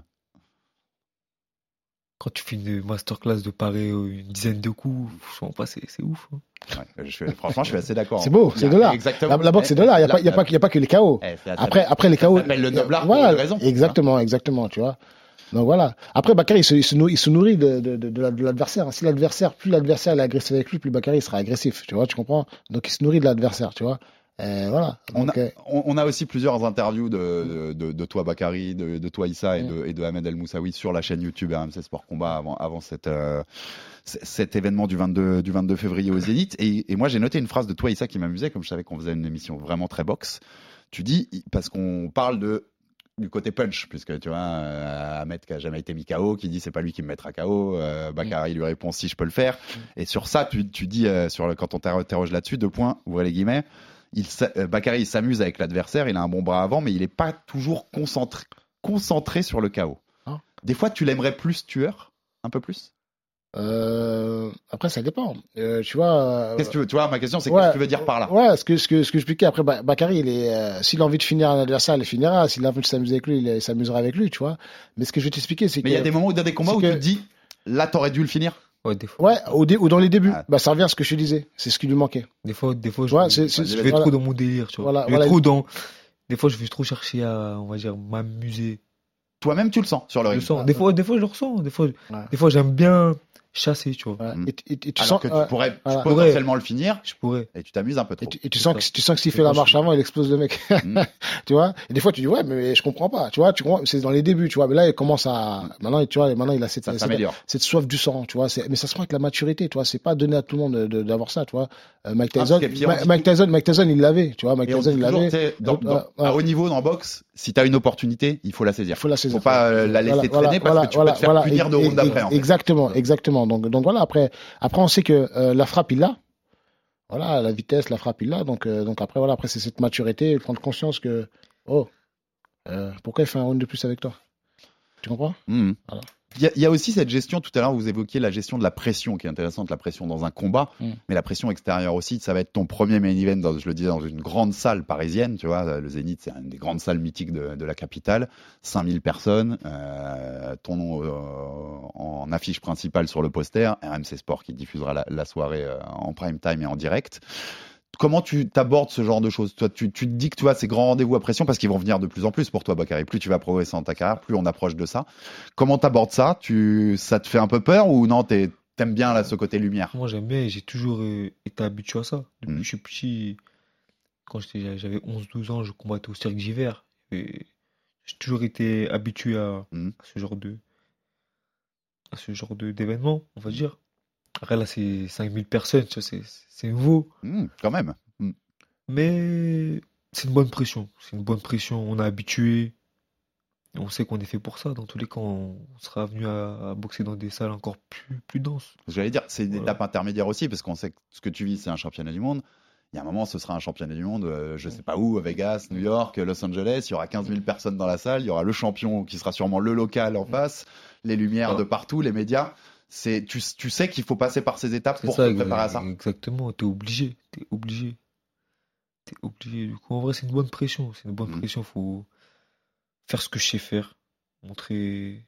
Quand tu fais une masterclass de parer euh, une dizaine de coups, franchement, pas, c'est ouf. hein. Ouais, je suis- Franchement, je suis assez d'accord. C'est beau, c'est de l'art. Exactement. La, la boxe, c'est de l'art. Il n'y a, a, pas- il y a pas que les KO. Eh, Après, après les KO. Ça s'appelle le noble art voilà, une raison. Exactement, exactement, tu vois. Donc voilà. Après, Bakary, il se, il se nourrit, il se nourrit de, de, de, de la- de l'adversaire. Si l'adversaire, plus l'adversaire est agressif avec lui, plus Bakary sera agressif, tu vois, tu comprends? Donc il se nourrit de l'adversaire, tu vois. Et voilà. On a, euh, on, a aussi plusieurs interviews de, de, de toi, Bakary, de, de toi, Issa, et de, et de Ahmed El Moussaoui sur la chaîne YouTube RMC Sport Combat avant, avant cette, euh, cet événement du 22, du 22 février aux Zénith. Et, et moi, j'ai noté une phrase de toi, Issa, qui m'amusait, comme je savais qu'on faisait une émission vraiment très boxe. Tu dis, parce qu'on parle de du côté punch, puisque tu vois, euh, Ahmed qui a jamais été mis KO, qui dit c'est pas lui qui me mettra KO, euh, Bakary lui répond si je peux le faire. Et sur ça, tu, tu dis, euh, sur le, quand on t'interroge là-dessus, deux points, ouvrez les guillemets, il, euh, Bakary il s'amuse avec l'adversaire, il a un bon bras avant, mais il n'est pas toujours concentré, concentré sur le KO. Ah. Des fois, tu l'aimerais plus tueur, un peu plus? euh, après, ça dépend. Euh, tu vois. Qu'est-ce que tu veux? Tu vois, ma question, c'est ouais, qu'est-ce que tu veux dire par là? Ouais, ce que, ce que, ce que j'expliquais après, Ba- Bakary, il est, euh, s'il a envie de finir un adversaire, il finira. S'il a envie de s'amuser avec lui, il s'amusera avec lui, tu vois. Mais ce que je vais t'expliquer, c'est que. Mais il y a des moments où dans des combats où que- tu te dis, là, t'aurais dû le finir. Ouais, des fois, Ouais, au dé- ou dans les débuts. Ah. Bah, ça revient à ce que je te disais. C'est ce qui lui manquait. des fois, des fois, je, vais voilà. trop dans mon délire. Tu vois. Voilà, je vais voilà. trop dans. Des fois, je vais trop chercher à, on va dire, m'amuser. Toi-même, tu le sens sur le Je le ring. sens. Des fois, des fois, je le ressens. Des fois, Ouais. des fois, j'aime bien chasser, tu vois. Mm. Et, et- et tu Alors sens que tu ouais. pourrais voilà. potentiellement le finir Je pourrais. et tu t'amuses un peu trop. Et tu, et tu sens que tu sens que s'il fait la marche avant, il explose le mec. Mm. tu vois? Et des fois, tu dis ouais, mais je comprends pas. Tu vois, tu comprends C'est dans les débuts, tu vois. Mais là, il commence à maintenant, tu vois, maintenant il a cette, Ça cette, soif du sang, tu vois. C'est- Mais ça se prend avec la maturité, tu vois. C'est pas donné à tout le monde de- de- d'avoir ça, tu vois. Euh, Mike Ah, Tyson, Ma- Mike Tyson, Mike Tyson, il l'avait, tu vois. Mike Tyson, il l'avait. tu ouais. à haut niveau dans boxe, si tu as une opportunité, il faut la saisir. Il faut la saisir. Faut pas euh, la laisser traîner parce que tu peux te faire punir de round d'après. Exactement, exactement. Donc, donc voilà, après, après on sait que euh, la frappe, il l'a. Voilà, la vitesse, la frappe, il l'a. Donc, euh, donc après, voilà, après, c'est cette maturité, prendre conscience que, oh, euh, pourquoi il fait un round de plus avec toi? Tu comprends? Mhm. Voilà. Il y, a, il y a aussi cette gestion, tout à l'heure vous évoquiez la gestion de la pression qui est intéressante, la pression dans un combat, Mm. mais la pression extérieure aussi, ça va être ton premier main event, dans, je le disais, dans une grande salle parisienne, tu vois, le Zénith c'est une des grandes salles mythiques de, de la capitale, 5000 personnes, euh, ton nom euh, en affiche principale sur le poster, RMC Sport qui diffusera la, la soirée euh, en prime time et en direct. Comment tu t'abordes ce genre de choses? Toi, tu, tu te dis que tu vois ces grands rendez-vous à pression parce qu'ils vont venir de plus en plus pour toi, Bakary. Plus tu vas progresser dans ta carrière, plus on approche de ça. Comment t'abordes ça? Tu, ça te fait un peu peur ou non T'aimes bien là ce côté lumière? Moi, j'aime bien j'ai toujours euh, été habitué à ça. Depuis Mhm. que je suis petit, quand j'avais 11-12 ans, je combattais au cirque d'hiver. J'ai toujours été habitué à, Mhm. à ce genre de, à ce genre d'événement, on va dire. Après, là, c'est 5000 personnes, c'est nouveau. Mmh, Quand même. Mmh. Mais c'est une bonne pression. C'est une bonne pression. On est habitué. On sait qu'on est fait pour ça. Dans tous les cas, on sera venu à, à boxer dans des salles encore plus, plus denses. J'allais dire, c'est une Voilà. étape intermédiaire aussi parce qu'on sait que ce que tu vis, c'est un championnat du monde. Il y a un moment, ce sera un championnat du monde, euh, je sais pas où, à Vegas, New York, Los Angeles. Il y aura 15 000 personnes dans la salle. Il y aura le champion qui sera sûrement le local en face, les lumières de partout, les médias. C'est, tu, tu sais qu'il faut passer par ces étapes pour ça, te préparer à ça. Exactement, t'es obligé, t'es obligé. T'es obligé. Du coup, en vrai, c'est une bonne pression. C'est une bonne Mhm. pression. Faut faire ce que je sais faire. Montrer.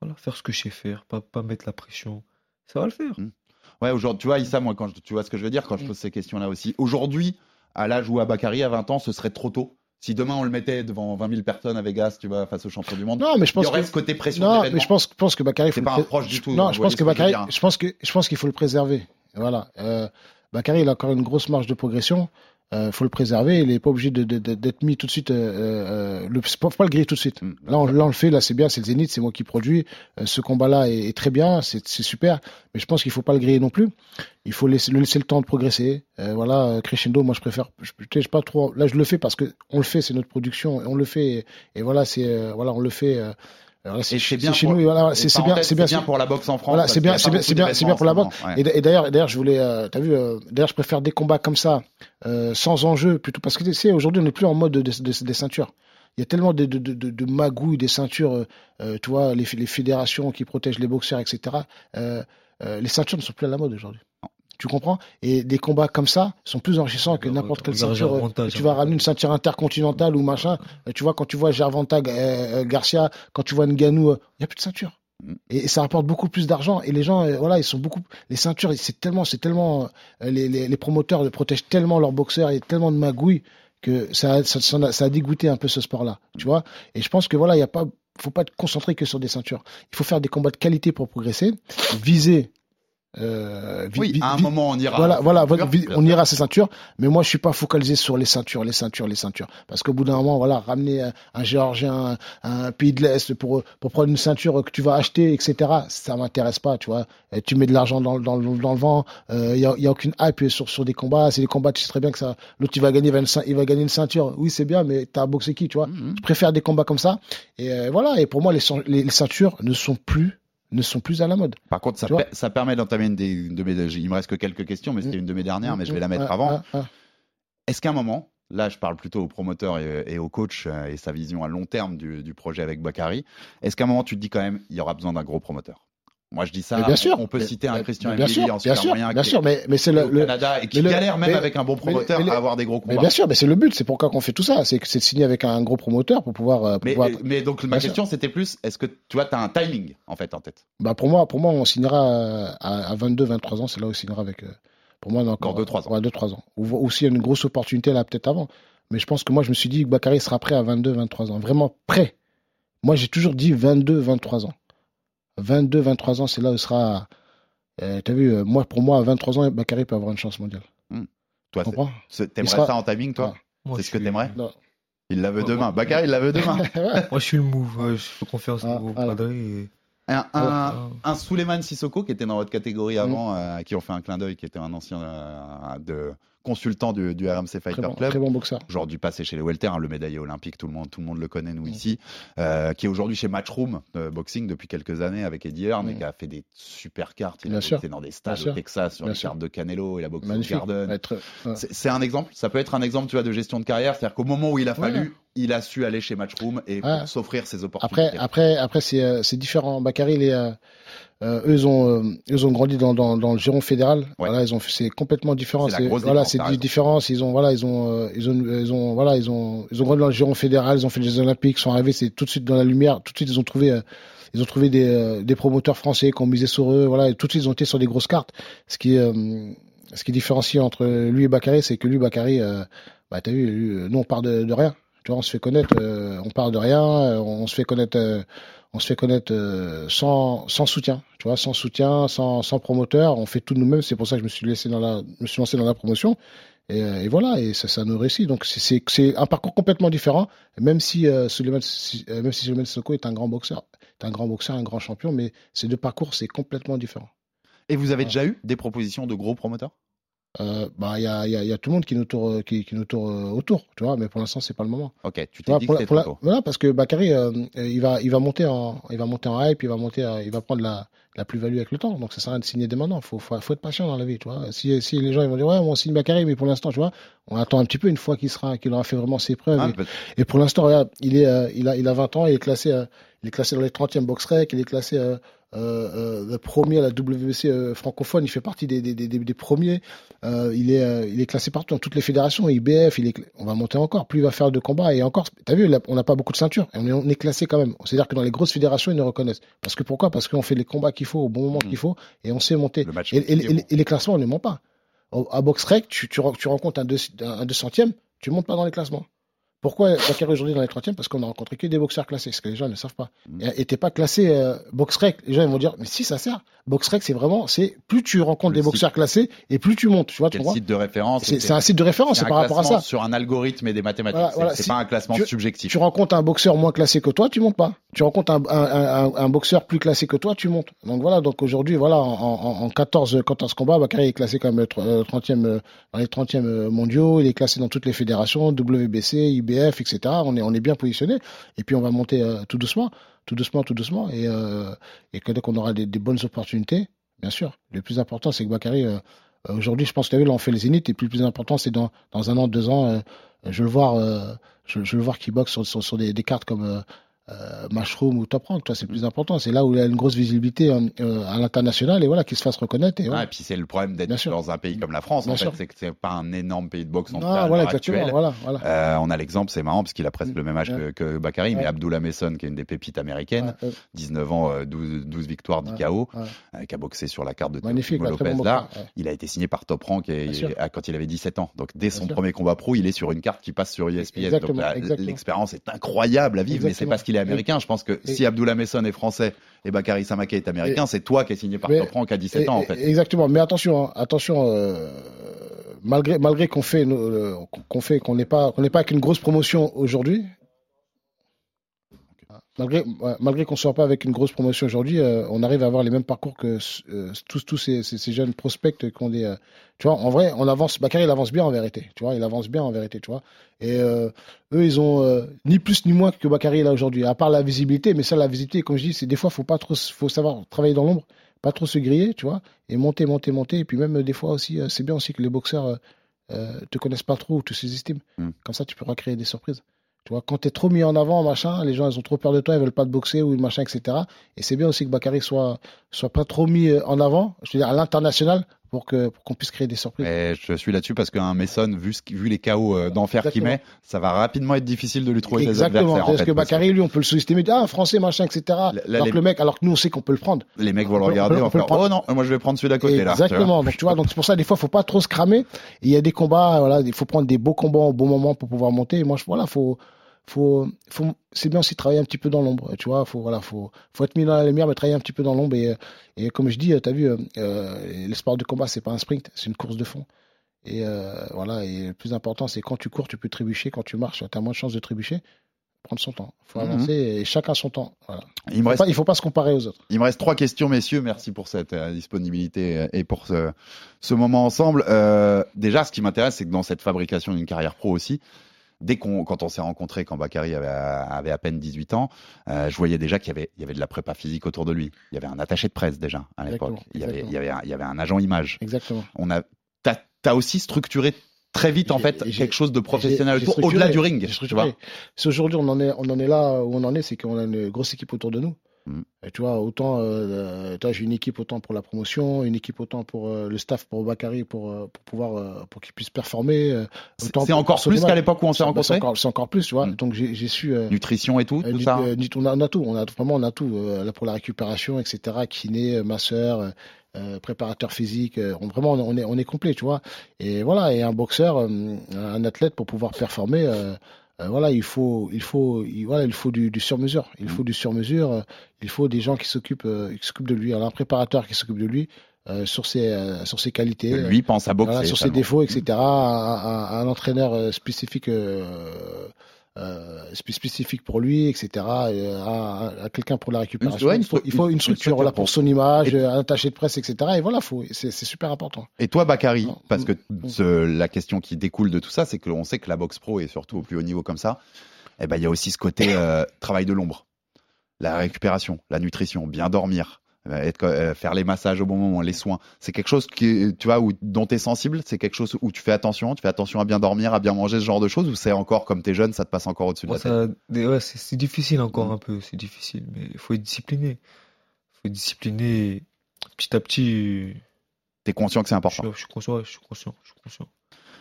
Voilà, faire ce que je sais faire. Pas, pas mettre la pression. Ça va le faire. Ouais, aujourd'hui, tu vois, Issa, moi, quand je- tu vois ce que je veux dire quand je Mm. pose ces questions-là aussi. Aujourd'hui, à l'âge où Bakary à 20 ans, ce serait trop tôt. Si demain on le mettait devant 20 000 personnes à Vegas, tu vois, face au champion du monde, Non, mais je il y pense aurait que ce côté pression non, mais je pense, pense que Bakary, C'est faut pas le un proche du tout, Non, vous je pense que Bakary, je pense que je pense qu'il faut le préserver. Voilà. Euh, Bakary, il a encore une grosse marge de progression. Il faut le préserver. Il n'est pas obligé de- de- de- d'être mis tout de suite. Euh, euh, le, faut pas le griller tout de suite. Mm, Là, on, là, on le fait. Là, c'est bien. C'est le Zénith. C'est moi qui produis. Euh, ce combat-là est, est très bien. C'est super. Mais je pense qu'il faut pas le griller non plus. Il faut laisser, le laisser le temps de progresser. Euh, voilà, euh, crescendo. Moi, je préfère. Je, je, je pas trop. Là, je le fais parce que on le fait. C'est notre production. On le fait. Et, et voilà, c'est euh, voilà, on le fait. C'est bien chez pour- nous. Voilà, c'est bien. C'est bien. c'est bien pour la boxe en France. Voilà, c'est bien, c'est bien, c'est bien, bien pour la boxe. ouais. Et d'ailleurs, d'ailleurs, je voulais, euh, t'as vu, euh, d'ailleurs, je préfère des combats comme ça, euh, sans enjeu, plutôt parce que tu sais, aujourd'hui, on n'est plus en mode de- de- de- des ceintures. Il y a tellement de, de, de, de- de magouilles, des ceintures, tu vois, les, fédérations qui protègent les boxeurs, etc. Les ceintures ne sont plus à la mode aujourd'hui. Tu comprends? Et des combats comme ça sont plus enrichissants que n'importe quelle ceinture. euh, Tu vas ramener une ceinture intercontinentale ou machin. Euh, Tu vois, quand tu vois Gervonta, euh, Garcia, quand tu vois Ngannou, euh, il n'y a plus de ceinture. Et, et ça rapporte beaucoup plus d'argent. Et les gens, euh, voilà, ils sont beaucoup. Les ceintures, c'est tellement, c'est tellement. les, les, les promoteurs protègent tellement leurs boxeurs, a tellement de magouilles que ça, ça, ça a, ça a dégoûté un peu ce sport-là. Tu vois Et je pense que voilà, il y a pas. Faut pas être concentré que sur des ceintures. Il faut faire des combats de qualité pour progresser, viser. Euh, Oui, à un moment, on ira. voilà, voilà, on ira à ces ceintures, mais moi je suis pas focalisé sur les ceintures, les ceintures, les ceintures, parce qu'au bout d'un moment, voilà, ramener un, un géorgien, un, un pays de l'est pour pour prendre une ceinture que tu vas acheter, etc. Ça m'intéresse pas, tu vois. Et tu mets de l'argent dans, dans, le- dans le vent, il y, a, y a aucune hype sur sur des combats. C'est des combats, tu sais très bien que ça, l'autre il va gagner, il va, une il va gagner une ceinture. Oui, c'est bien, mais t'as boxé qui, tu vois. Mhm. Je préfère des combats comme ça. Et euh, voilà. Et pour moi, les, les, les ceintures ne sont plus ne sont plus à la mode. Par contre, ça, per- permet d'entamer une des, de mes. Il me reste que quelques questions, mais c'était une de mes dernières, mais je vais la mettre avant. Est-ce qu'à un moment, là je parle plutôt au promoteur et, et au coach euh, et sa vision à long terme du, du projet avec Bakary, est-ce qu'à un moment tu te dis quand même il y aura besoin d'un gros promoteur? Moi je dis ça, Mais bien sûr. on peut Mais- citer un mais- Christian mais sûr, en bien super sûr, moyen bien sûr, mais, mais c'est le, Canada et qui mais le- galère même mais- avec un bon mais- promoteur mais- à avoir des gros Mais combats. bien sûr, mais c'est le but, c'est pourquoi qu'on fait tout ça, c'est de signer avec un gros promoteur pour pouvoir. euh, pour Mais, pouvoir- mais donc ma Bien question c'était plus, est-ce que tu vois, as un timing en fait en tête? Bah pour moi, pour moi, on signera euh, à, à 22, 23 ans, c'est là où on signera avec. euh, pour moi, encore Dans deux, trois ans. Ouais, deux, trois ans. Ou, ou s'il y a une grosse opportunité là, peut-être avant. Mais je pense que moi, je me suis dit que Bakary sera prêt à 22, 23 ans, vraiment prêt. Moi, j'ai toujours dit 22, 23 ans. 22, 23 ans, c'est là où il sera. Euh, T'as vu, euh, moi, pour moi, à 23 ans, Bakary peut avoir une chance mondiale. Toi, Tu comprends? c'est- t'aimerais sera- ça en timing toi? Ah. C'est ce que suis- t'aimerais? Non. Il la veut Ouais, demain. ouais. Bakary, il la veut demain. Moi, je suis le move. ouais, je fais confiance Ah, au et- Un, un, Ah. un Souleymane Sissoko qui était dans votre catégorie Mm. avant, euh, à qui on fait un clin d'œil, qui était un ancien euh, de consultant du, du RMC Fighter bon, Club. très bon boxeur. Aujourd'hui passé chez les Welter, hein, le médaillé olympique, tout le monde, tout le monde le connaît nous ici, euh, qui est aujourd'hui chez Matchroom euh, Boxing depuis quelques années avec Eddie Hearn et qui a fait des super cartes. Il Bien a sûr. boxé dans des stades Bien au. Texas sur Bien les sûr. cartes de Canelo, il a boxé au Magnifique. Garden. Ouais, très- ouais. C'est un exemple, ça peut être un exemple, tu vois, de gestion de carrière, c'est-à-dire qu'au moment où il a fallu, Ouais. il a su aller chez Matchroom et s'offrir ses opportunités. Après, après, après, c'est euh, différent. Bakary, il est, euh, euh, eux, ils ont, euh, ils ont grandi dans, dans, dans le giron fédéral. Voilà, ils ont, c'est complètement différent. C'est voilà, c'est différences. Ils ont, voilà, ils ont, euh, ils ont, ils ont, voilà, ils ont, ils ont grandi dans le giron fédéral. Ils ont fait les Olympiques, ils sont arrivés, c'est tout de suite dans la lumière. Tout de suite, ils ont trouvé, euh, ils ont trouvé des, euh, des promoteurs français qui ont misé sur eux. Voilà, et tout de suite, ils ont été sur des grosses cartes. Ce qui, euh, ce qui différencie entre lui et Bakary, c'est que lui, Bakary, euh, bah, t'as vu, lui, nous, on part de, de rien. Tu vois, on se fait connaître, euh, on part de rien, euh, on se fait connaître, euh, on se fait connaître euh, sans, sans soutien, tu vois, sans soutien, sans, sans promoteur, on fait tout nous-mêmes. C'est pour ça que je me suis laissé dans la, je me suis lancé dans la promotion. Et, euh, et voilà, et ça, ça nous réussit. Donc c'est- un parcours complètement différent, même si euh, Suleiman, si- euh, même si Suleiman Sissoko est un grand boxeur, est un grand boxeur, un grand champion, mais ces deux parcours c'est complètement différent. Et vous avez déjà eu des propositions de gros promoteurs? Euh, bah il y a, il y, a, y a tout le monde qui nous tourne, qui, qui nous tourne euh, autour, tu vois, mais pour l'instant c'est pas le moment. Ok, tu t'es vois, dit pour que la- voilà, parce que Bakary, euh, euh, il va, il va monter en, il va monter en hype, il va monter, euh, il va prendre la, la plus-value avec le temps. Donc ça sert à rien de signer dès maintenant. Faut, faut, faut être patient dans la vie, tu vois. Si, si les gens ils vont dire ouais, on signe Bakary, mais pour l'instant, tu vois, on attend un petit peu une fois qu'il sera, qu'il aura fait vraiment ses preuves. Ah, et, pour l'instant, regarde, il est, euh, il a, il a 20 ans, il est classé, euh, il est classé dans les 30e box rec, il est classé euh, euh, euh, le premier à la WBC euh, francophone, il fait partie des, des, des, des- des premiers. Euh, il est, euh, il est classé partout dans toutes les fédérations, IBF, il est, on va monter encore. Plus il va faire de combats et encore, t'as vu, on n'a pas beaucoup de ceintures et on est, on est classé quand même. C'est-à-dire que dans les grosses fédérations, ils nous reconnaissent. Parce que pourquoi? Parce qu'on fait les combats qu'il faut au bon moment qu'il faut et on sait monter. Le match Et, et- est et- et les classements, on ne les ment pas. À box rec, tu, tu, re- tu rencontres un, deux, un 200e, tu montes pas dans les classements. Pourquoi Bakary aujourd'hui dans les 30e Parce qu'on a rencontré que des boxeurs classés, ce que les gens ne savent pas. Mm. Et- t'es pas classé euh, box rec. Les gens ils vont dire, mais si ça sert. Box rec, c'est vraiment, c'est plus tu rencontres Le des boxeurs classés et plus tu montes. Tu vois, tu comprends site de référence C'est c'est un site de référence, c'est un par rapport à ça. Sur un algorithme et des mathématiques. Voilà, voilà. c'est Si pas un classement tu- subjectif. Tu rencontres un boxeur moins classé que toi, tu montes pas. Tu rencontres un, un, un, un boxeur plus classé que toi, tu montes. Donc voilà, donc aujourd'hui, voilà, en, en, en 14, 14 combats, Bakary est classé comme euh, 30e, euh, dans les 30e euh, mondiaux, il est classé dans toutes les fédérations, WBC, IBF, etc. On est, on est bien positionné. Et puis on va monter euh, tout doucement, tout doucement, tout doucement. Et, euh, et que dès qu'on aura des, bonnes opportunités, bien sûr. Le plus important, c'est que Bakary, euh, aujourd'hui, je pense que là, on fait les zéniths. Et puis le plus important, c'est dans, dans un an, deux ans, je veux le voir, je, le voir qui boxe sur, sur, des cartes comme euh, Mushroom ou Top Rank. Toi, c'est le plus important. C'est là où il a une grosse visibilité euh, euh, à l'international et voilà, qu'il se fasse reconnaître. Et Ah, et puis c'est le problème d'être sûr. dans un pays comme la France, Bien en fait, c'est que c'est pas un énorme pays de boxe en Ah, voilà, l'heure exactement. actuelle. Voilà, voilà. Euh, on a l'exemple, c'est marrant parce qu'il a presque le même âge que, que Bakary, mais. Abdullah Messon, qui est une des pépites américaines, Ouais, ouais. 19 ans, euh, 12, 12 victoires, 10 KO, ouais. euh, qui a boxé sur la carte de Magnifique, Lopez bon là. Il a été signé par Top Rank et- et- quand il avait 17 ans. Donc dès son sûr. premier combat pro, il est sur une carte qui passe sur ESPN. Donc l'expérience est incroyable à vivre, mais c'est parce qu'il est américain. Je pense que Et- si Abdullah Messon est français et Bakary Samake est américain, c'est toi qui es signé par Mais- Top Rank à 17 Et- ans en fait. Exactement. Mais attention, hein, attention. euh, malgré malgré qu'on fait nos- le- qu'on fait qu'on n'est pas qu'on n'est pas avec une grosse promotion aujourd'hui. Malgré, malgré qu'on soit pas avec une grosse promotion aujourd'hui, euh, on arrive à avoir les mêmes parcours que euh, tous, tous ces, ces- ces jeunes prospects qui ont des. euh, tu vois, en vrai, on avance. Bakary, il avance bien en vérité. Tu vois, il avance bien en vérité. Tu vois. Et eux, ils ont ni plus ni moins que Bakary là aujourd'hui. À part la visibilité, mais ça, la visibilité, comme je dis, c'est des fois, faut pas trop, faut savoir travailler dans l'ombre, pas trop se griller, tu vois, et monter, monter, monter. Et puis même des fois aussi, c'est bien aussi que les boxeurs te connaissent pas trop ou te sous-estiment. Mm. Comme ça, tu pourras créer des surprises. Tu vois, quand tu es trop mis en avant, machin, les gens ils ont trop peur de toi, ils veulent pas te boxer ou machin, etc. Et c'est bien aussi que Bakary soit, soit pas trop mis euh, en avant, je veux dire à l'international, pour que pour qu'on puisse créer des surprises. Et je suis là-dessus parce qu'un Mason, vu, ce vu les KO euh, d'enfer qu'il Exactement. met, ça va rapidement être difficile de lui trouver des Exactement. adversaires. en Parce fait, que Bakary, lui, on peut le sous-estimer, ah, français, machin, etc. là, alors les- que le mec, alors que nous, on sait qu'on peut le prendre. Les mecs vont le On peut- regarder, on peut faire. Oh non, moi je vais prendre celui d'à côté là. Exactement. Donc tu vois, donc c'est pour ça des fois faut pas trop se cramer. Il y a des combats, voilà, il faut prendre des beaux combats au bon moment pour pouvoir monter. Et moi, je, voilà, faut, faut, faut, c'est bien aussi de travailler un petit peu dans l'ombre. Tu vois, faut, voilà, faut, faut être mis dans la lumière, mais travailler un petit peu dans l'ombre. Et, et comme je dis, tu as vu, euh, euh, le sport de combat, c'est pas un sprint, c'est une course de fond. Et euh, voilà, et le plus important, c'est quand tu cours, tu peux trébucher. Quand tu marches, tu as moins de chances de trébucher. prendre son temps. Il faut Mhm. avancer et chacun son temps. Voilà. Il me Faut reste pas- il faut pas se comparer aux autres. Il me reste trois questions, messieurs. Merci pour cette euh, disponibilité et pour ce, ce moment ensemble. Euh, déjà, ce qui m'intéresse, c'est que dans cette fabrication d'une carrière pro aussi, dès qu'on, quand on s'est rencontrés, quand Bakary avait, avait à peine 18 ans, euh, je voyais déjà qu'il y avait, il y avait de la prépa physique autour de lui. Il y avait un attaché de presse déjà à l'époque. Il y avait, il y avait, un, il y avait un agent image. Exactement. On a, t'as, t'as aussi structuré très vite en fait quelque chose de professionnel autour, au-delà du ring. j'ai Tu structuré. vois. Si aujourd'hui on en est, on en est là où on en est, c'est qu'on a une grosse équipe autour de nous. Mm. Et tu vois, autant, euh, toi, j'ai une équipe autant pour la promotion, une équipe autant pour euh, le staff, pour Bakary, pour, euh, pour pouvoir, euh, pour qu'il puisse performer. euh, C'est encore plus qu'à l'époque où on s'est rencontrés. C'est encore, plus, tu vois. Mm. Donc j'ai su. euh, Nutrition et tout, euh, ça. euh, on, a, on a tout, on a vraiment on a tout euh, là, pour la récupération, etc. Kiné, euh, masseur, euh, euh, préparateur physique, euh, on, vraiment on est on est complet, tu vois. Et voilà, et un boxeur, euh, un athlète pour pouvoir performer, euh, voilà, il faut il faut il, voilà il faut du, du sur-mesure, il faut du sur-mesure, euh, il faut des gens qui s'occupent euh, qui s'occupent de lui, alors un préparateur qui s'occupe de lui. euh, sur ses euh, sur ses qualités, lui pense à boxer. voilà, sur ses défauts, etc. Un, un- un entraîneur euh, spécifique, euh, spé- spécifique pour lui, etc. à, à quelqu'un pour la récupération. une il, faut, stru- il faut une- structure, pour- son image, Et- un attaché de presse, etc. Et voilà, c'est, super important. Et toi, Bakary, parce que Mm. ce- la question qui découle de tout ça, c'est que l'on sait que la boxe pro, et surtout au plus haut niveau comme ça, eh ben, il y a aussi ce côté euh, travail de l'ombre. La récupération, la nutrition, bien dormir, être, euh, faire les massages au bon moment, les soins. C'est quelque chose qui, tu vois, où, dont tu es sensible C'est quelque chose où tu fais attention Tu fais attention à bien dormir, à bien manger, ce genre de choses Ou c'est encore, comme tu es jeune, ça te passe encore au-dessus de la tête? ça, ouais, c'est difficile encore Mm. un peu, c'est difficile, mais il faut être discipliné. Il faut être discipliné petit à petit. Tu es conscient que c'est Je important suis, je suis conscient, je suis conscient, je suis conscient.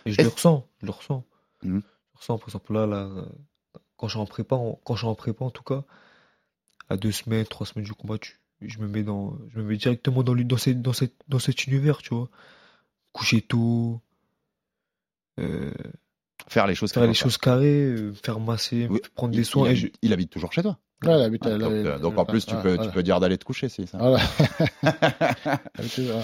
Et je le ressens, je le ressens. Mhm. Je le ressens, par exemple, là, là, euh, quand je suis en prépa, quand je suis en prépa, en tout cas, à deux semaines, trois semaines du combat, tu- je me mets dans, je me mets directement dans, dans, cette, dans, cette, dans cet univers, tu vois. Coucher tôt, euh, Faire les choses faire les choses carrées, euh, faire masser, Oui, prendre Il- des soins. il, et je- habite, il habite toujours chez toi. Ouais, elle habite, Ah, donc, euh, donc en plus, tu peux, tu peux dire d'aller te coucher, c'est ça Voilà.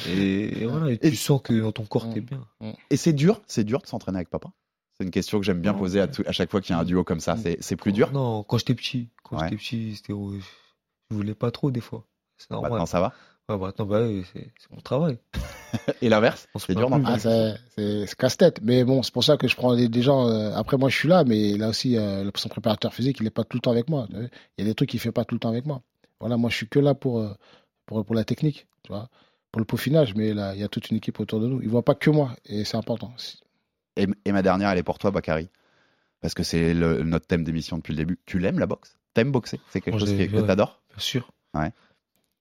Et, et voilà, et Et- tu sens que dans ton corps, Mm. t'es bien. Et c'est dur, c'est dur de s'entraîner avec papa? C'est une question que j'aime bien poser à, tout- à chaque fois qu'il y a un duo comme ça. C'est, c'est plus dur? Non, quand j'étais petit, quand Ouais. j'étais petit, c'était, je voulais pas trop des fois. C'est normal. Maintenant, ça va. Ouais, maintenant, bah, ouais, c'est mon travail. Et l'inverse, On se c'est dur d'en Ah, c'est, casse-tête. Mais bon, c'est pour ça que je prends des, des gens. euh, après, moi, je suis là, mais là aussi, euh, son préparateur physique, il n'est pas tout le temps avec moi. tu. Il y a des trucs qu'il fait pas tout le temps avec moi. Voilà, moi, je suis que là pour, euh, pour, pour la technique, tu vois, pour le peaufinage. Mais là, il y a toute une équipe autour de nous. Ils voient pas que moi, et c'est important. Et, et ma dernière, elle est pour toi, Bakary. Parce que c'est notre thème d'émission depuis le début. Tu l'aimes la boxe? T'aimes boxer? C'est quelque Moi, chose que ouais. t'adores? Bien sûr. Ouais.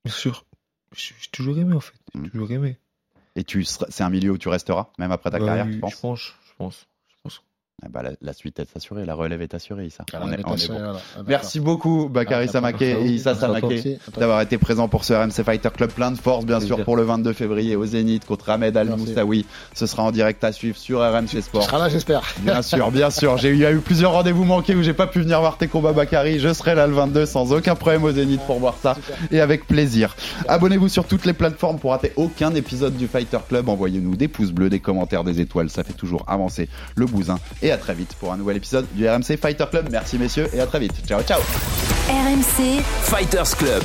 Bien sûr. J'ai toujours aimé, en fait. J'ai Mm. toujours aimé. Et tu seras- c'est un milieu où tu resteras, même après ta Bah carrière, oui, tu penses? Je pense. Je pense. Ah bah, la, la suite est assurée, la relève est assurée, Issa. Alors, on est, on est attention, bon. voilà. Ah. Merci beaucoup, Bakary Ah, Samake et Issa. Samake. D'avoir été présent pour ce RMC Fighter Club. Plein de force, bien sûr, pour le 22 février au Zénith contre Ahmed Al. Moussaoui. Ce sera en direct à suivre sur RMC Tu Sport. seras là, j'espère. Bien sûr, bien sûr. J'ai eu, il y a eu plusieurs rendez-vous manqués où j'ai pas pu venir voir tes combats, Bakary. Je serai là le 22 sans aucun problème au Zénith pour voir ça Super. et avec plaisir. Abonnez-vous sur toutes les plateformes pour rater aucun épisode du Fighter Club. Envoyez-nous des pouces bleus, des commentaires, des étoiles. Ça fait toujours avancer le bousin. Et à très vite pour un nouvel épisode du RMC Fighter Club. Merci messieurs et à très vite. Ciao, ciao. RMC Fighters Club.